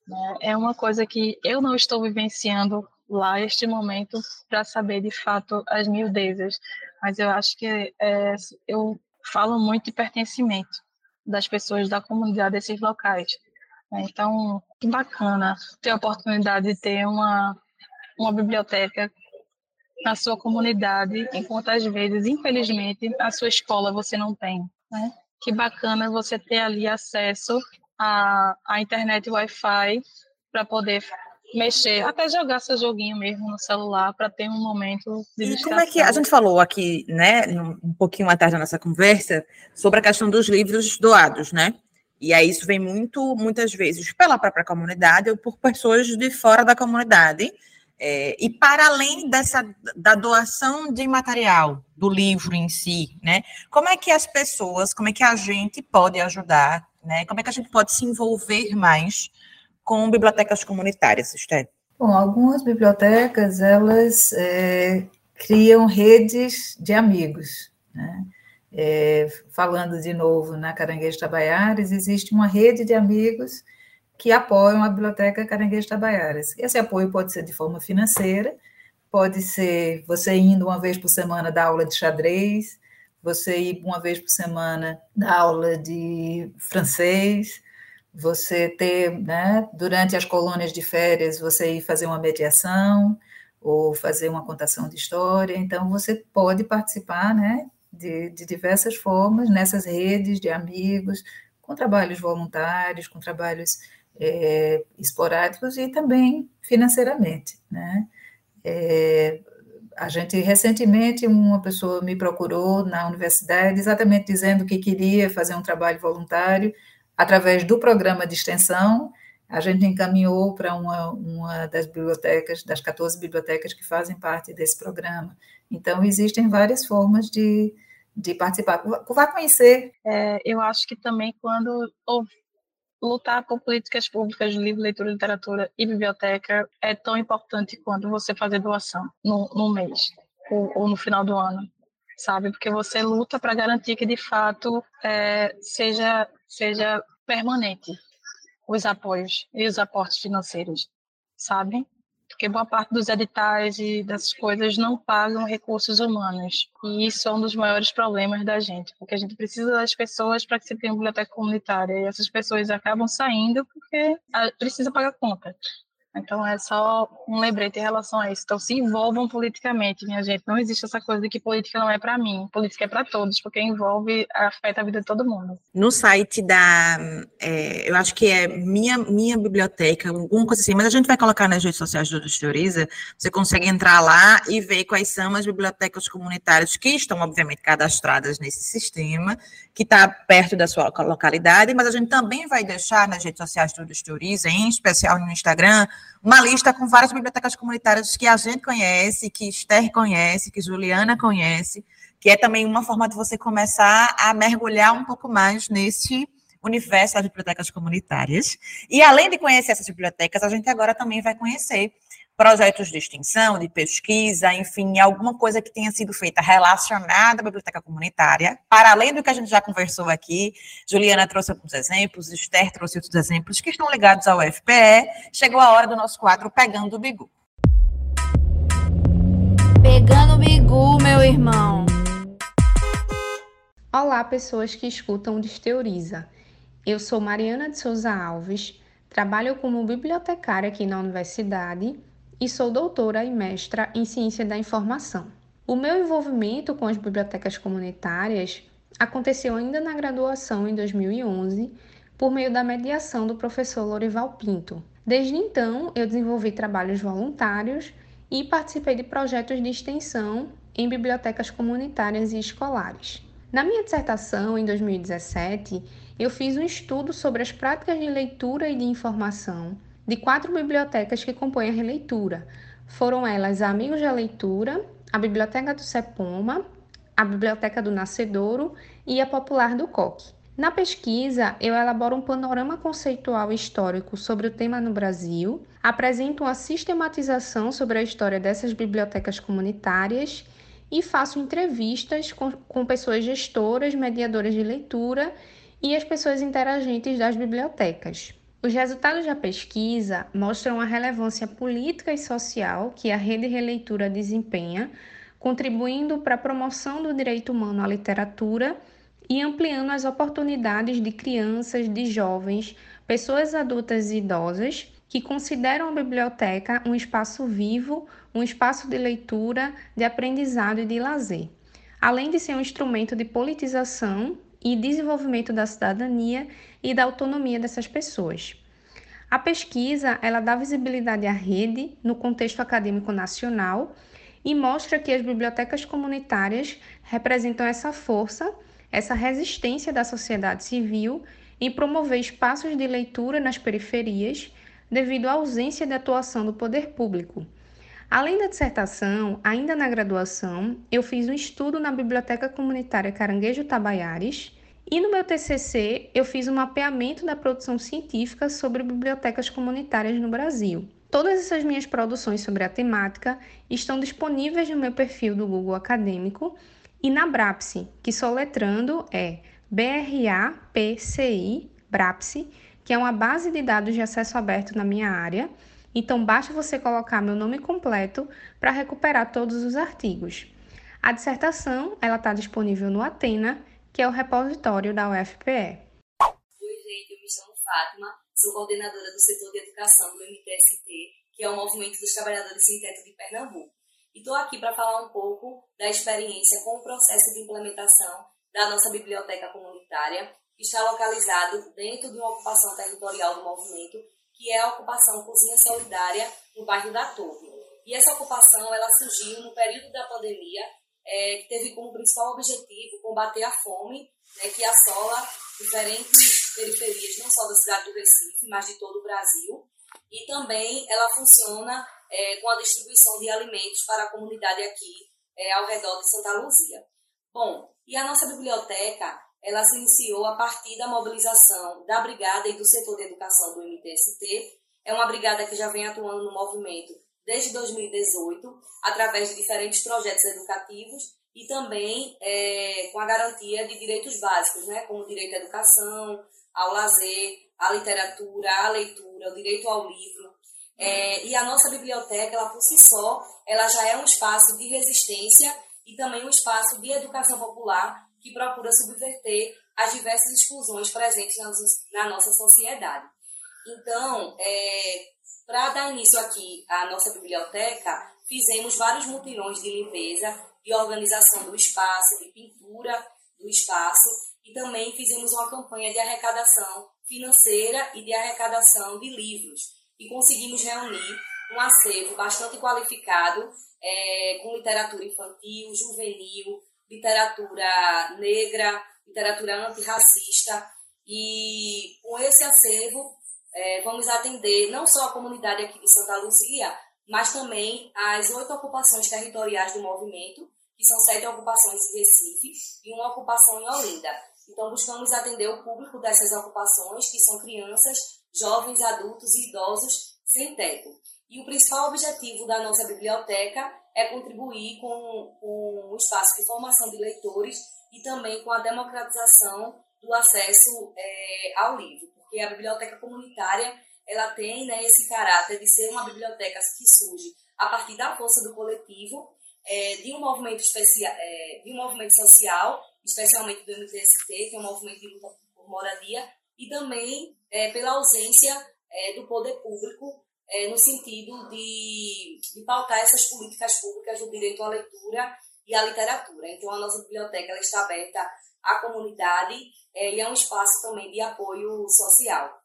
S4: né? é uma coisa que eu não estou vivenciando lá este momento para saber de fato as miudezas, mas eu acho que é, eu falo muito de pertencimento das pessoas da comunidade desses locais. Né? Então, que bacana ter a oportunidade de ter uma, uma biblioteca na sua comunidade, enquanto às vezes, infelizmente, a sua escola você não tem. Né? Que bacana você ter ali acesso à, à internet Wi-Fi para poder mexer, até jogar seu joguinho mesmo no celular para ter um momento de
S1: E como é que a gente falou aqui, né, um pouquinho atrás da nossa conversa, sobre a questão dos livros doados, né? E aí isso vem muito, muitas vezes, pela própria comunidade ou por pessoas de fora da comunidade, é, e para além dessa da doação de material do livro em si, né? Como é que as pessoas, como é que a gente pode ajudar, né? Como é que a gente pode se envolver mais com bibliotecas comunitárias, Esther?
S3: Bom, algumas bibliotecas elas é, criam redes de amigos, né? É, falando de novo na Caranguejo Tabaiares, existe uma rede de amigos que apoiam a Biblioteca Caranguejo Tabaiaras. Esse apoio pode ser de forma financeira, pode ser você indo uma vez por semana dar aula de xadrez, você ir uma vez por semana dar aula de francês, você ter, né, durante as colônias de férias, você ir fazer uma mediação ou fazer uma contação de história. Então, você pode participar, né, de, de diversas formas nessas redes de amigos, com trabalhos voluntários, com trabalhos é, esporádicos e também financeiramente, né? É, a gente recentemente uma pessoa me procurou na universidade exatamente dizendo que queria fazer um trabalho voluntário através do programa de extensão. A gente encaminhou para uma, uma das bibliotecas, das 14 bibliotecas que fazem parte desse programa. Então, existem várias formas de, de participar. Vá conhecer.
S4: É, eu acho que também quando lutar por políticas públicas de livro, leitura, literatura e biblioteca é tão importante quanto você fazer doação no, no mês ou, ou, no final do ano, sabe? Porque você luta para garantir que de fato é, seja seja permanente os apoios e os aportes financeiros, sabe? Porque boa parte dos editais e dessas coisas não pagam recursos humanos. E isso é um dos maiores problemas da gente, porque a gente precisa das pessoas para que se tenha biblioteca comunitária, e essas pessoas acabam saindo porque ah, precisa pagar conta. Então é só um lembrete em relação a isso. Então se envolvam politicamente, minha gente. Não existe essa coisa de que política não é para mim. Política é para todos, porque envolve, afeta a vida de todo mundo.
S1: No site da, é, eu acho que é minha minha biblioteca, alguma coisa assim, mas a gente vai colocar nas redes sociais do Teoriza. Você consegue entrar lá e ver quais são as bibliotecas comunitárias que estão, obviamente, cadastradas nesse sistema, que está perto da sua localidade, mas a gente também vai deixar nas redes sociais do Teoriza, em especial no Instagram, uma lista com várias bibliotecas comunitárias que a gente conhece, que Esther conhece, que Juliana conhece, que é também uma forma de você começar a mergulhar um pouco mais nesse universo das bibliotecas comunitárias. E além de conhecer essas bibliotecas, a gente agora também vai conhecer projetos de extensão, de pesquisa, enfim, alguma coisa que tenha sido feita relacionada à biblioteca comunitária. Para além do que a gente já conversou aqui, Juliana trouxe alguns exemplos, Esther trouxe outros exemplos que estão ligados ao FPE. Chegou a hora do nosso quadro Pegando o Bigu.
S2: Pegando o Bigu, meu irmão.
S6: Olá, pessoas que escutam o Desteoriza. Eu sou Mariana de Souza Alves, trabalho como bibliotecária aqui na universidade e sou doutora e mestra em Ciência da Informação. O meu envolvimento com as bibliotecas comunitárias aconteceu ainda na graduação em 2011, por meio da mediação do professor Lorival Pinto. Desde então, eu desenvolvi trabalhos voluntários e participei de projetos de extensão em bibliotecas comunitárias e escolares. Na minha dissertação, em 2017, eu fiz um estudo sobre as práticas de leitura e de informação de quatro bibliotecas que compõem a releitura. Foram elas a Amigos da Leitura, a Biblioteca do Sepoma, a Biblioteca do Nascedouro e a Popular do Coque. Na pesquisa, eu elaboro um panorama conceitual histórico sobre o tema no Brasil, apresento uma sistematização sobre a história dessas bibliotecas comunitárias e faço entrevistas com, com pessoas gestoras, mediadoras de leitura e as pessoas interagentes das bibliotecas. Os resultados da pesquisa mostram a relevância política e social que a rede releitura desempenha, contribuindo para a promoção do direito humano à literatura e ampliando as oportunidades de crianças, de jovens, pessoas adultas e idosas que consideram a biblioteca um espaço vivo, um espaço de leitura, de aprendizado e de lazer, além de ser um instrumento de politização e desenvolvimento da cidadania e da autonomia dessas pessoas. A pesquisa ela dá visibilidade à rede no contexto acadêmico nacional e mostra que as bibliotecas comunitárias representam essa força, essa resistência da sociedade civil em promover espaços de leitura nas periferias devido à ausência de atuação do poder público. Além da dissertação, ainda na graduação, eu fiz um estudo na Biblioteca Comunitária Caranguejo Tabaiares e no meu TCC, eu fiz um mapeamento da produção científica sobre bibliotecas comunitárias no Brasil. Todas essas minhas produções sobre a temática estão disponíveis no meu perfil do Google Acadêmico e na Brapsi, que soletrando é B-R-A-P-C-I, Brapsi, que é uma base de dados de acesso aberto na minha área. Então basta você colocar meu nome completo para recuperar todos os artigos. A dissertação ela está disponível no Atena que é o repositório da UFPE.
S7: Oi, gente, eu me chamo Fátima, sou coordenadora do setor de educação do MTST, que é o Movimento dos Trabalhadores Sem Teto de Pernambuco. E estou aqui para falar um pouco da experiência com o processo de implementação da nossa biblioteca comunitária, que está localizado dentro de uma ocupação territorial do movimento, que é a ocupação Cozinha Solidária no bairro da Torre. E essa ocupação ela surgiu no período da pandemia é, que teve como principal objetivo combater a fome, né, que assola diferentes periferias, não só da cidade do Recife, mas de todo o Brasil. E também ela funciona é, com a distribuição de alimentos para a comunidade aqui é, ao redor de Santa Luzia. Bom, e a nossa biblioteca, ela se iniciou a partir da mobilização da brigada e do setor de educação do MTST. É uma brigada que já vem atuando no movimento desde 2018, através de diferentes projetos educativos e também é, com a garantia de direitos básicos, né, como o direito à educação, ao lazer, à literatura, à leitura, o direito ao livro. É, e a nossa biblioteca, ela por si só, ela já é um espaço de resistência e também um espaço de educação popular que procura subverter as diversas exclusões presentes na, nossa sociedade. Então, é, para dar início aqui à nossa biblioteca, fizemos vários mutirões de limpeza, de organização do espaço, de pintura do espaço e também fizemos uma campanha de arrecadação financeira e de arrecadação de livros. E conseguimos reunir um acervo bastante qualificado é, com literatura infantil, juvenil, literatura negra, literatura antirracista. E com esse acervo é, vamos atender não só a comunidade aqui de Santa Luzia, mas também as oito ocupações territoriais do movimento, que são sete ocupações em Recife e uma ocupação em Olinda. Então, buscamos atender o público dessas ocupações, que são crianças, jovens, adultos e idosos sem teto. E o principal objetivo da nossa biblioteca é contribuir com, o espaço de formação de leitores e também com a democratização do acesso é, ao livro, porque a biblioteca comunitária ela tem né, esse caráter de ser uma biblioteca que surge a partir da força do coletivo, é, de um movimento especial, é, de um movimento social, especialmente do MTST, que é um movimento de luta por moradia, e também pela ausência do poder público é, no sentido de, de pautar essas políticas públicas do direito à leitura e à literatura. Então, a nossa biblioteca ela está aberta à comunidade é, e é um espaço também de apoio social.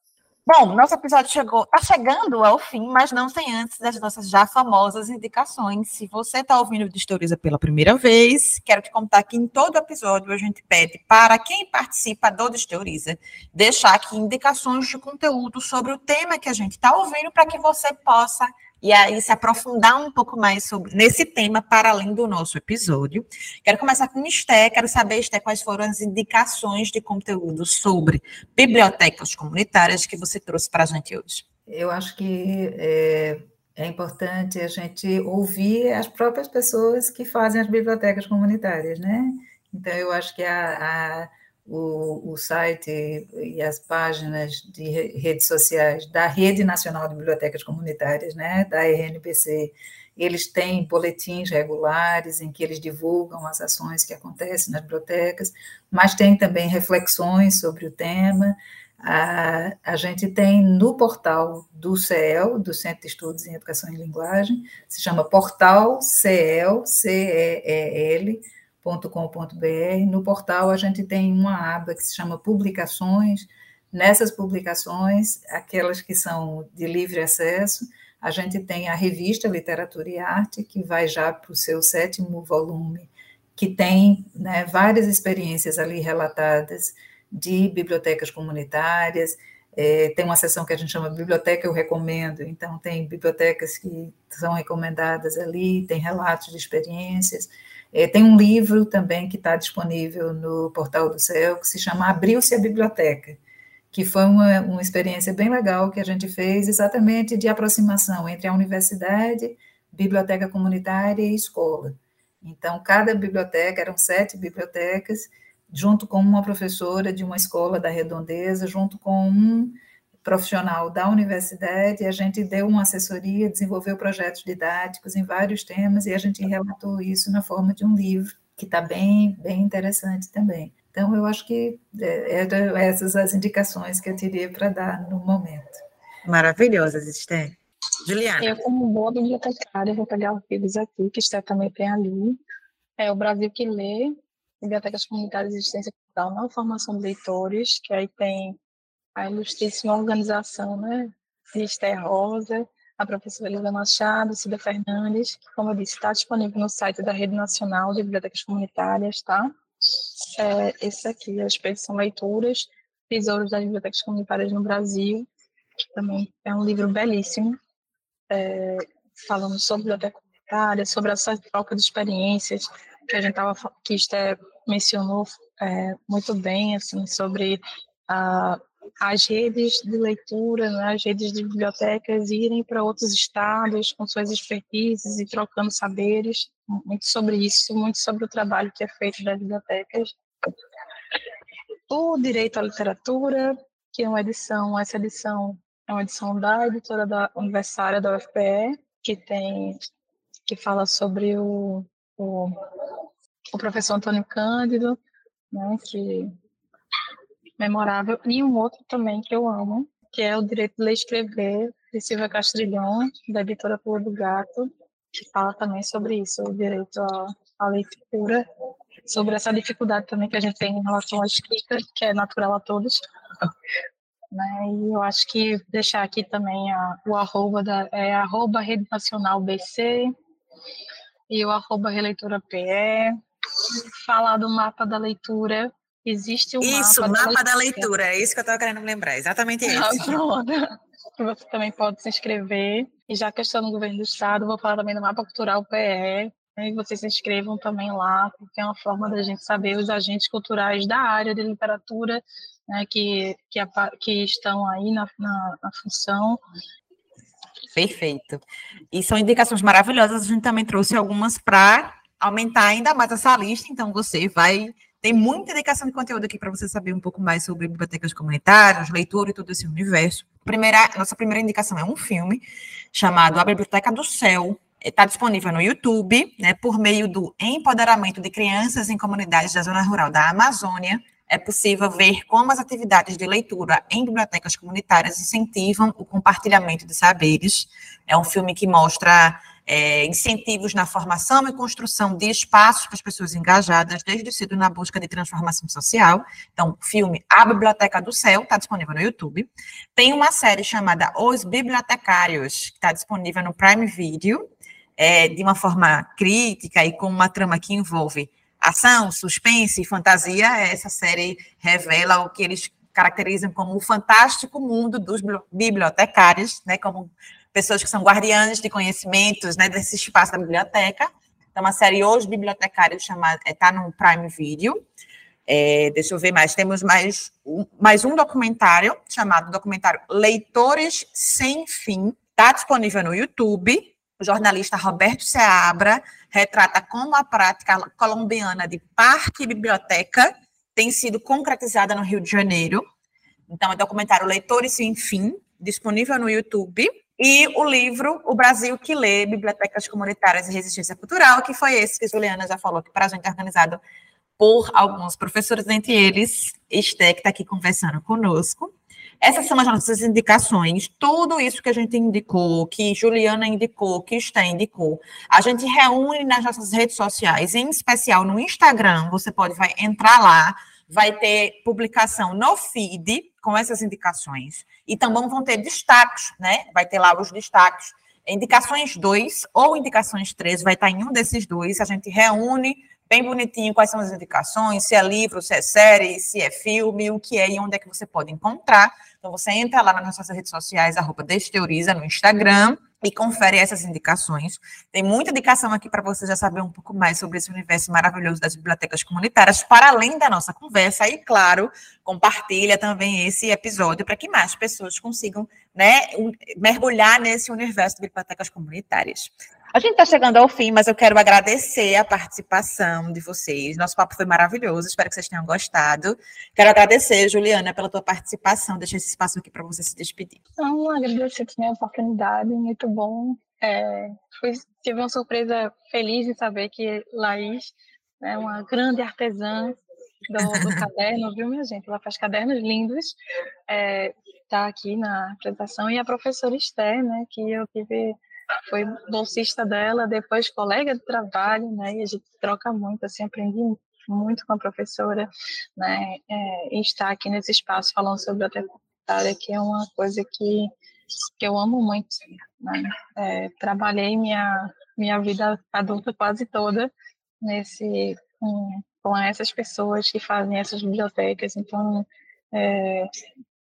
S1: Bom, nosso episódio chegou, está chegando ao fim, mas não sem antes das nossas já famosas indicações. Se você está ouvindo o Distoriza pela primeira vez, quero te contar que em todo episódio a gente pede para quem participa do Distoriza deixar aqui indicações de conteúdo sobre o tema que a gente está ouvindo para que você possa e aí se aprofundar um pouco mais sobre, nesse tema para além do nosso episódio. Quero começar com o Esté, quero saber, Esté, quais foram as indicações de conteúdo sobre bibliotecas comunitárias que você trouxe para a gente hoje.
S3: Eu acho que é, é importante a gente ouvir as próprias pessoas que fazem as bibliotecas comunitárias, né? Então, eu acho que a, a o, o site e as páginas de redes sociais da Rede Nacional de Bibliotecas Comunitárias, né, da RNBC, eles têm boletins regulares em que eles divulgam as ações que acontecem nas bibliotecas, mas tem também reflexões sobre o tema. A, a gente tem no portal do CEL, do Centro de Estudos em Educação e Linguagem, se chama Portal CEL, C-E-E-L, com.br No portal a gente tem uma aba que se chama Publicações. Nessas publicações, aquelas que são de livre acesso, a gente tem a revista Literatura e Arte, que vai já para o seu sétimo volume, que tem né, várias experiências ali relatadas de bibliotecas comunitárias. É, tem uma seção que a gente chama Biblioteca Eu Recomendo, então tem bibliotecas que são recomendadas ali, tem relatos de experiências. É, tem um livro também que está disponível no Portal do Céu, que se chama Abriu-se a Biblioteca, que foi uma, uma experiência bem legal que a gente fez exatamente de aproximação entre a universidade, biblioteca comunitária e escola. Então, cada biblioteca, eram sete bibliotecas, junto com uma professora de uma escola da Redondeza, junto com um profissional da universidade, a gente deu uma assessoria, desenvolveu projetos didáticos em vários temas e a gente relatou isso na forma de um livro, que está bem, bem interessante também. Então, eu acho que é, eram essas as indicações que eu teria para dar no momento.
S1: Maravilhosas, Esther. Juliana.
S4: Eu, como boa bibliotecária, vou pegar os livros aqui, que Esther também tem ali. É o Brasil que Lê, Bibliotecas Comunitárias de Existência Cultural na Formação de Leitores, que aí tem a ilustríssima organização né, de Esther Rosa, a professora Elisa Machado, Cida Fernandes, que, como eu disse, está disponível no site da Rede Nacional de Bibliotecas Comunitárias, tá? É, esse aqui, a expedição Leituras, Tesouros das Bibliotecas Comunitárias no Brasil, que também é um livro belíssimo, é, falando sobre biblioteca comunitária, sobre essa troca de experiências que a gente tava, que Esther mencionou é, muito bem, assim, sobre a as redes de leitura, né, as redes de bibliotecas irem para outros estados com suas expertises e trocando saberes, muito sobre isso, muito sobre o trabalho que é feito das bibliotecas. O Direito à Literatura, que é uma edição, essa edição é uma edição da editora da Universitária da UFPE, que tem que fala sobre o, o, o professor Antônio Cândido, né, que memorável, e um outro também que eu amo, que é o Direito de Ler e Escrever, de Silvia Castrilhão, da editora Pula do Gato, que fala também sobre isso, o direito à, à leitura, sobre essa dificuldade também que a gente tem em relação à escrita, que é natural a todos. Né? E eu acho que deixar aqui também a, o arroba, da, é arroba Rede Nacional BC e o arroba Releitura PE, falar do mapa da leitura, existe um
S1: isso, mapa, mapa da, da leitura. É isso que eu estava querendo lembrar, exatamente isso. Ah, pronto. [LAUGHS]
S4: Você também pode se inscrever. E já que eu estou no governo do estado, vou falar também do mapa cultural PE, né, e vocês se inscrevam também lá, porque é uma forma da gente saber os agentes culturais da área de literatura né, que, que, que, estão aí na, na, na função.
S1: Perfeito. E são indicações maravilhosas, a gente também trouxe algumas para aumentar ainda mais essa lista, então você vai tem muita indicação de conteúdo aqui para você saber um pouco mais sobre bibliotecas comunitárias, leitura e todo esse universo. Primeira, nossa primeira indicação é um filme chamado A Biblioteca do Céu, está disponível no YouTube, né, por meio do empoderamento de crianças em comunidades da zona rural da Amazônia. É possível ver como as atividades de leitura em bibliotecas comunitárias incentivam o compartilhamento de saberes. É um filme que mostra é, incentivos na formação e construção de espaços para as pessoas engajadas desde cedo na busca de transformação social. Então, o filme A Biblioteca do Céu está disponível no YouTube. Tem uma série chamada Os Bibliotecários, que está disponível no Prime Video é, de uma forma crítica e com uma trama que envolve ação, suspense e fantasia, essa série revela o que eles caracterizam como o fantástico mundo dos bibliotecários, né, como pessoas que são guardiãs de conhecimentos, né, desse espaço da biblioteca. Então, uma série Os Bibliotecários está é, no Prime Video. É, deixa eu ver mais. Temos mais um, mais um documentário chamado documentário Leitores Sem Fim. Está disponível no YouTube o jornalista Roberto Seabra retrata como a prática colombiana de parque e biblioteca tem sido concretizada no Rio de Janeiro. Então, é documentário Leitores Sem Fim, disponível no YouTube. E o livro O Brasil que Lê, Bibliotecas Comunitárias e Resistência Cultural, que foi esse que Juliana já falou, que para a gente é organizado por alguns professores, entre eles, Esté, que está aqui conversando conosco. Essas são as nossas indicações. Tudo isso que a gente indicou, que Juliana indicou, que Sté indicou, a gente reúne nas nossas redes sociais, em especial no Instagram. Você pode vai entrar lá, vai ter publicação no feed com essas indicações. E também vão ter destaques, né? Vai ter lá os destaques. Indicações 2 ou indicações 3, vai estar em um desses dois. A gente reúne bem bonitinho quais são as indicações, se é livro, se é série, se é filme, o que é e onde é que você pode encontrar. Então, você entra lá nas nossas redes sociais, arroba Desteoriza, no Instagram, e confere essas indicações. Tem muita indicação aqui para você já saber um pouco mais sobre esse universo maravilhoso das bibliotecas comunitárias, para além da nossa conversa. E, claro, compartilha também esse episódio para que mais pessoas consigam né, mergulhar nesse universo de bibliotecas comunitárias. A gente está chegando ao fim, mas eu quero agradecer a participação de vocês. Nosso papo foi maravilhoso, espero que vocês tenham gostado. Quero agradecer, Juliana, pela tua participação. Deixa esse espaço aqui para você se despedir.
S4: Não, agradecer também a oportunidade, muito bom. É, foi, tive uma surpresa feliz de saber que Laís é uma grande artesã do, do [LAUGHS] caderno, viu, minha gente? Ela faz cadernos lindos. Está é, tá aqui na apresentação. E a professora Esther, né, que eu tive foi bolsista dela, depois colega de trabalho, né? E a gente troca muito, assim, aprendi muito com a professora, né? É, estar aqui nesse espaço falando sobre a biblioteca que é uma coisa que, que eu amo muito, né? É, trabalhei minha minha vida adulta quase toda nesse com, com essas pessoas que fazem essas bibliotecas, então é,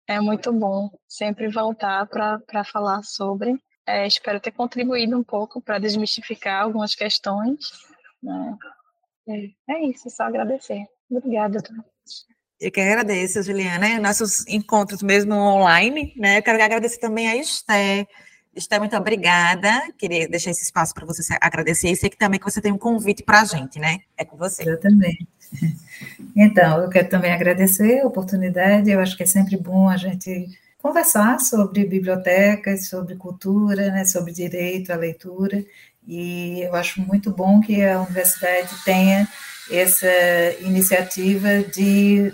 S4: é muito bom sempre voltar para falar sobre é, espero ter contribuído um pouco para desmistificar algumas questões. Né? É, é, isso, só agradecer. Obrigada.
S1: Eu que agradeço, Juliana. Nossos encontros mesmo online, né? Eu quero agradecer também a Esté. Esté, muito obrigada. Queria deixar esse espaço para você agradecer. E sei que também que você tem um convite para a gente, né? É com você.
S3: Eu também. Então, eu quero também agradecer a oportunidade. Eu acho que é sempre bom a gente conversar sobre bibliotecas, sobre cultura, né, sobre direito à leitura, e eu acho muito bom que a universidade tenha essa iniciativa de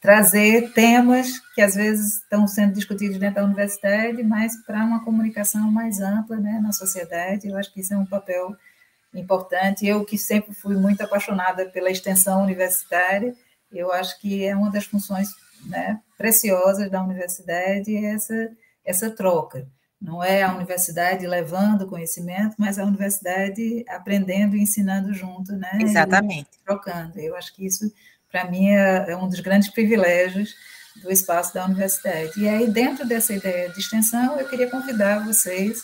S3: trazer temas que às vezes estão sendo discutidos dentro da universidade, mas para uma comunicação mais ampla né, na sociedade. Eu acho que isso é um papel importante. Eu que sempre fui muito apaixonada pela extensão universitária, eu acho que é uma das funções né, preciosas da universidade essa, essa troca. Não é a universidade levando conhecimento, mas a universidade aprendendo e ensinando junto, né?
S1: Exatamente.
S3: Trocando. Eu acho que isso, para mim, é, é um dos grandes privilégios do espaço da universidade. E aí, dentro dessa ideia de extensão, eu queria convidar vocês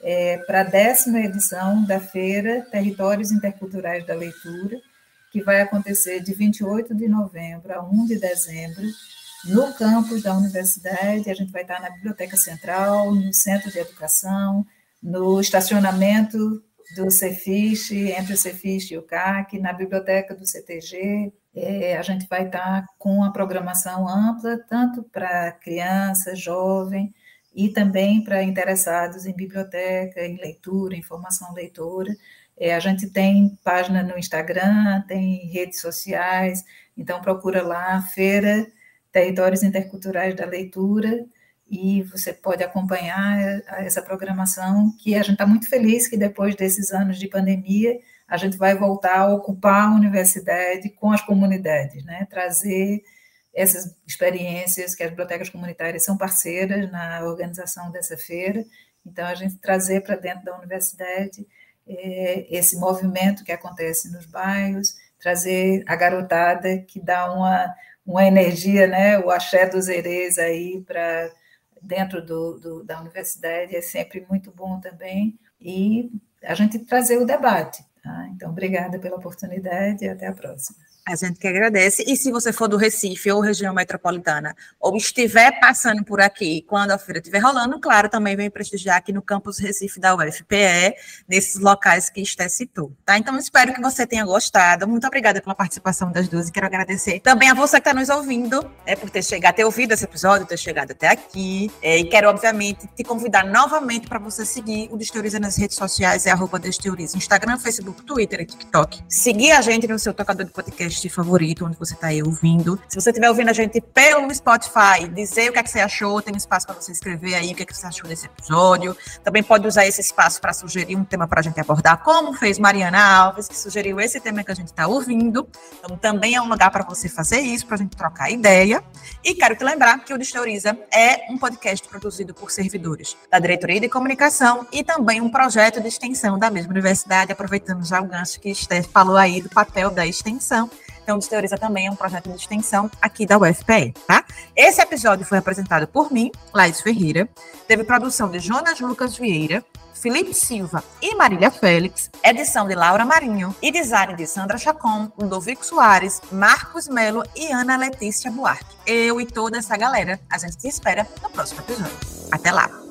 S3: é, para a décima edição da Feira Territórios Interculturais da Leitura, que vai acontecer de 28 de novembro a 1 de dezembro, no campus da universidade. A gente vai estar na Biblioteca Central, no Centro de Educação, no estacionamento do Cefis, entre o Cefis e o CAC, na biblioteca do CTG. É, a gente vai estar com uma programação ampla, tanto para criança, jovem, e também para interessados em biblioteca, em leitura, em formação leitora. É, a gente tem página no Instagram, tem redes sociais, então procura lá, Feira Territórios Interculturais da Leitura, e você pode acompanhar essa programação, que a gente está muito feliz que depois desses anos de pandemia, a gente vai voltar a ocupar a universidade com as comunidades, né? trazer essas experiências que as bibliotecas comunitárias são parceiras na organização dessa feira, então a gente trazer para dentro da universidade é, esse movimento que acontece nos bairros, trazer a garotada que dá uma, uma energia, né, o axé dos herês aí para dentro do, do, da universidade é sempre muito bom também, e a gente trazer o debate. Tá? Então, obrigada pela oportunidade e até a próxima.
S1: A gente que agradece. E se você for do Recife ou região metropolitana, ou estiver passando por aqui quando a feira estiver rolando, claro, também vem prestigiar aqui no campus Recife da UFPE, nesses locais que Esté citou. Tá? Então, espero que você tenha gostado. Muito obrigada pela participação das duas e quero agradecer também a você que está nos ouvindo, é, por ter chegado, ter ouvido esse episódio, ter chegado até aqui. É, e quero, obviamente, te convidar novamente para você seguir o Desteoriza nas redes sociais, é arroba Desteoriza, Instagram, Facebook, Twitter e TikTok. Seguir a gente no seu tocador de podcast podcast favorito, onde você está aí ouvindo. Se você estiver ouvindo a gente pelo Spotify, dizer o que, é que você achou, tem espaço para você escrever aí o que, é que você achou desse episódio. Também pode usar esse espaço para sugerir um tema para a gente abordar, como fez Mariana Alves, que sugeriu esse tema que a gente está ouvindo. Então, também é um lugar para você fazer isso, para a gente trocar ideia. E quero te lembrar que o Desteoriza é um podcast produzido por servidores da Diretoria de Comunicação e também um projeto de extensão da mesma universidade, aproveitando já o gancho que Steph falou aí do papel da extensão. Então, Desteoriza também é um projeto de extensão aqui da UFPE, tá? Esse episódio foi apresentado por mim, Laís Ferreira, teve produção de Jonas Lucas Vieira, Felipe Silva e Marília Félix, edição de Laura Marinho e design de Sandra Chacon, Ludovico Soares, Marcos Melo e Ana Letícia Buarque. Eu e toda essa galera, a gente te espera no próximo episódio. Até lá!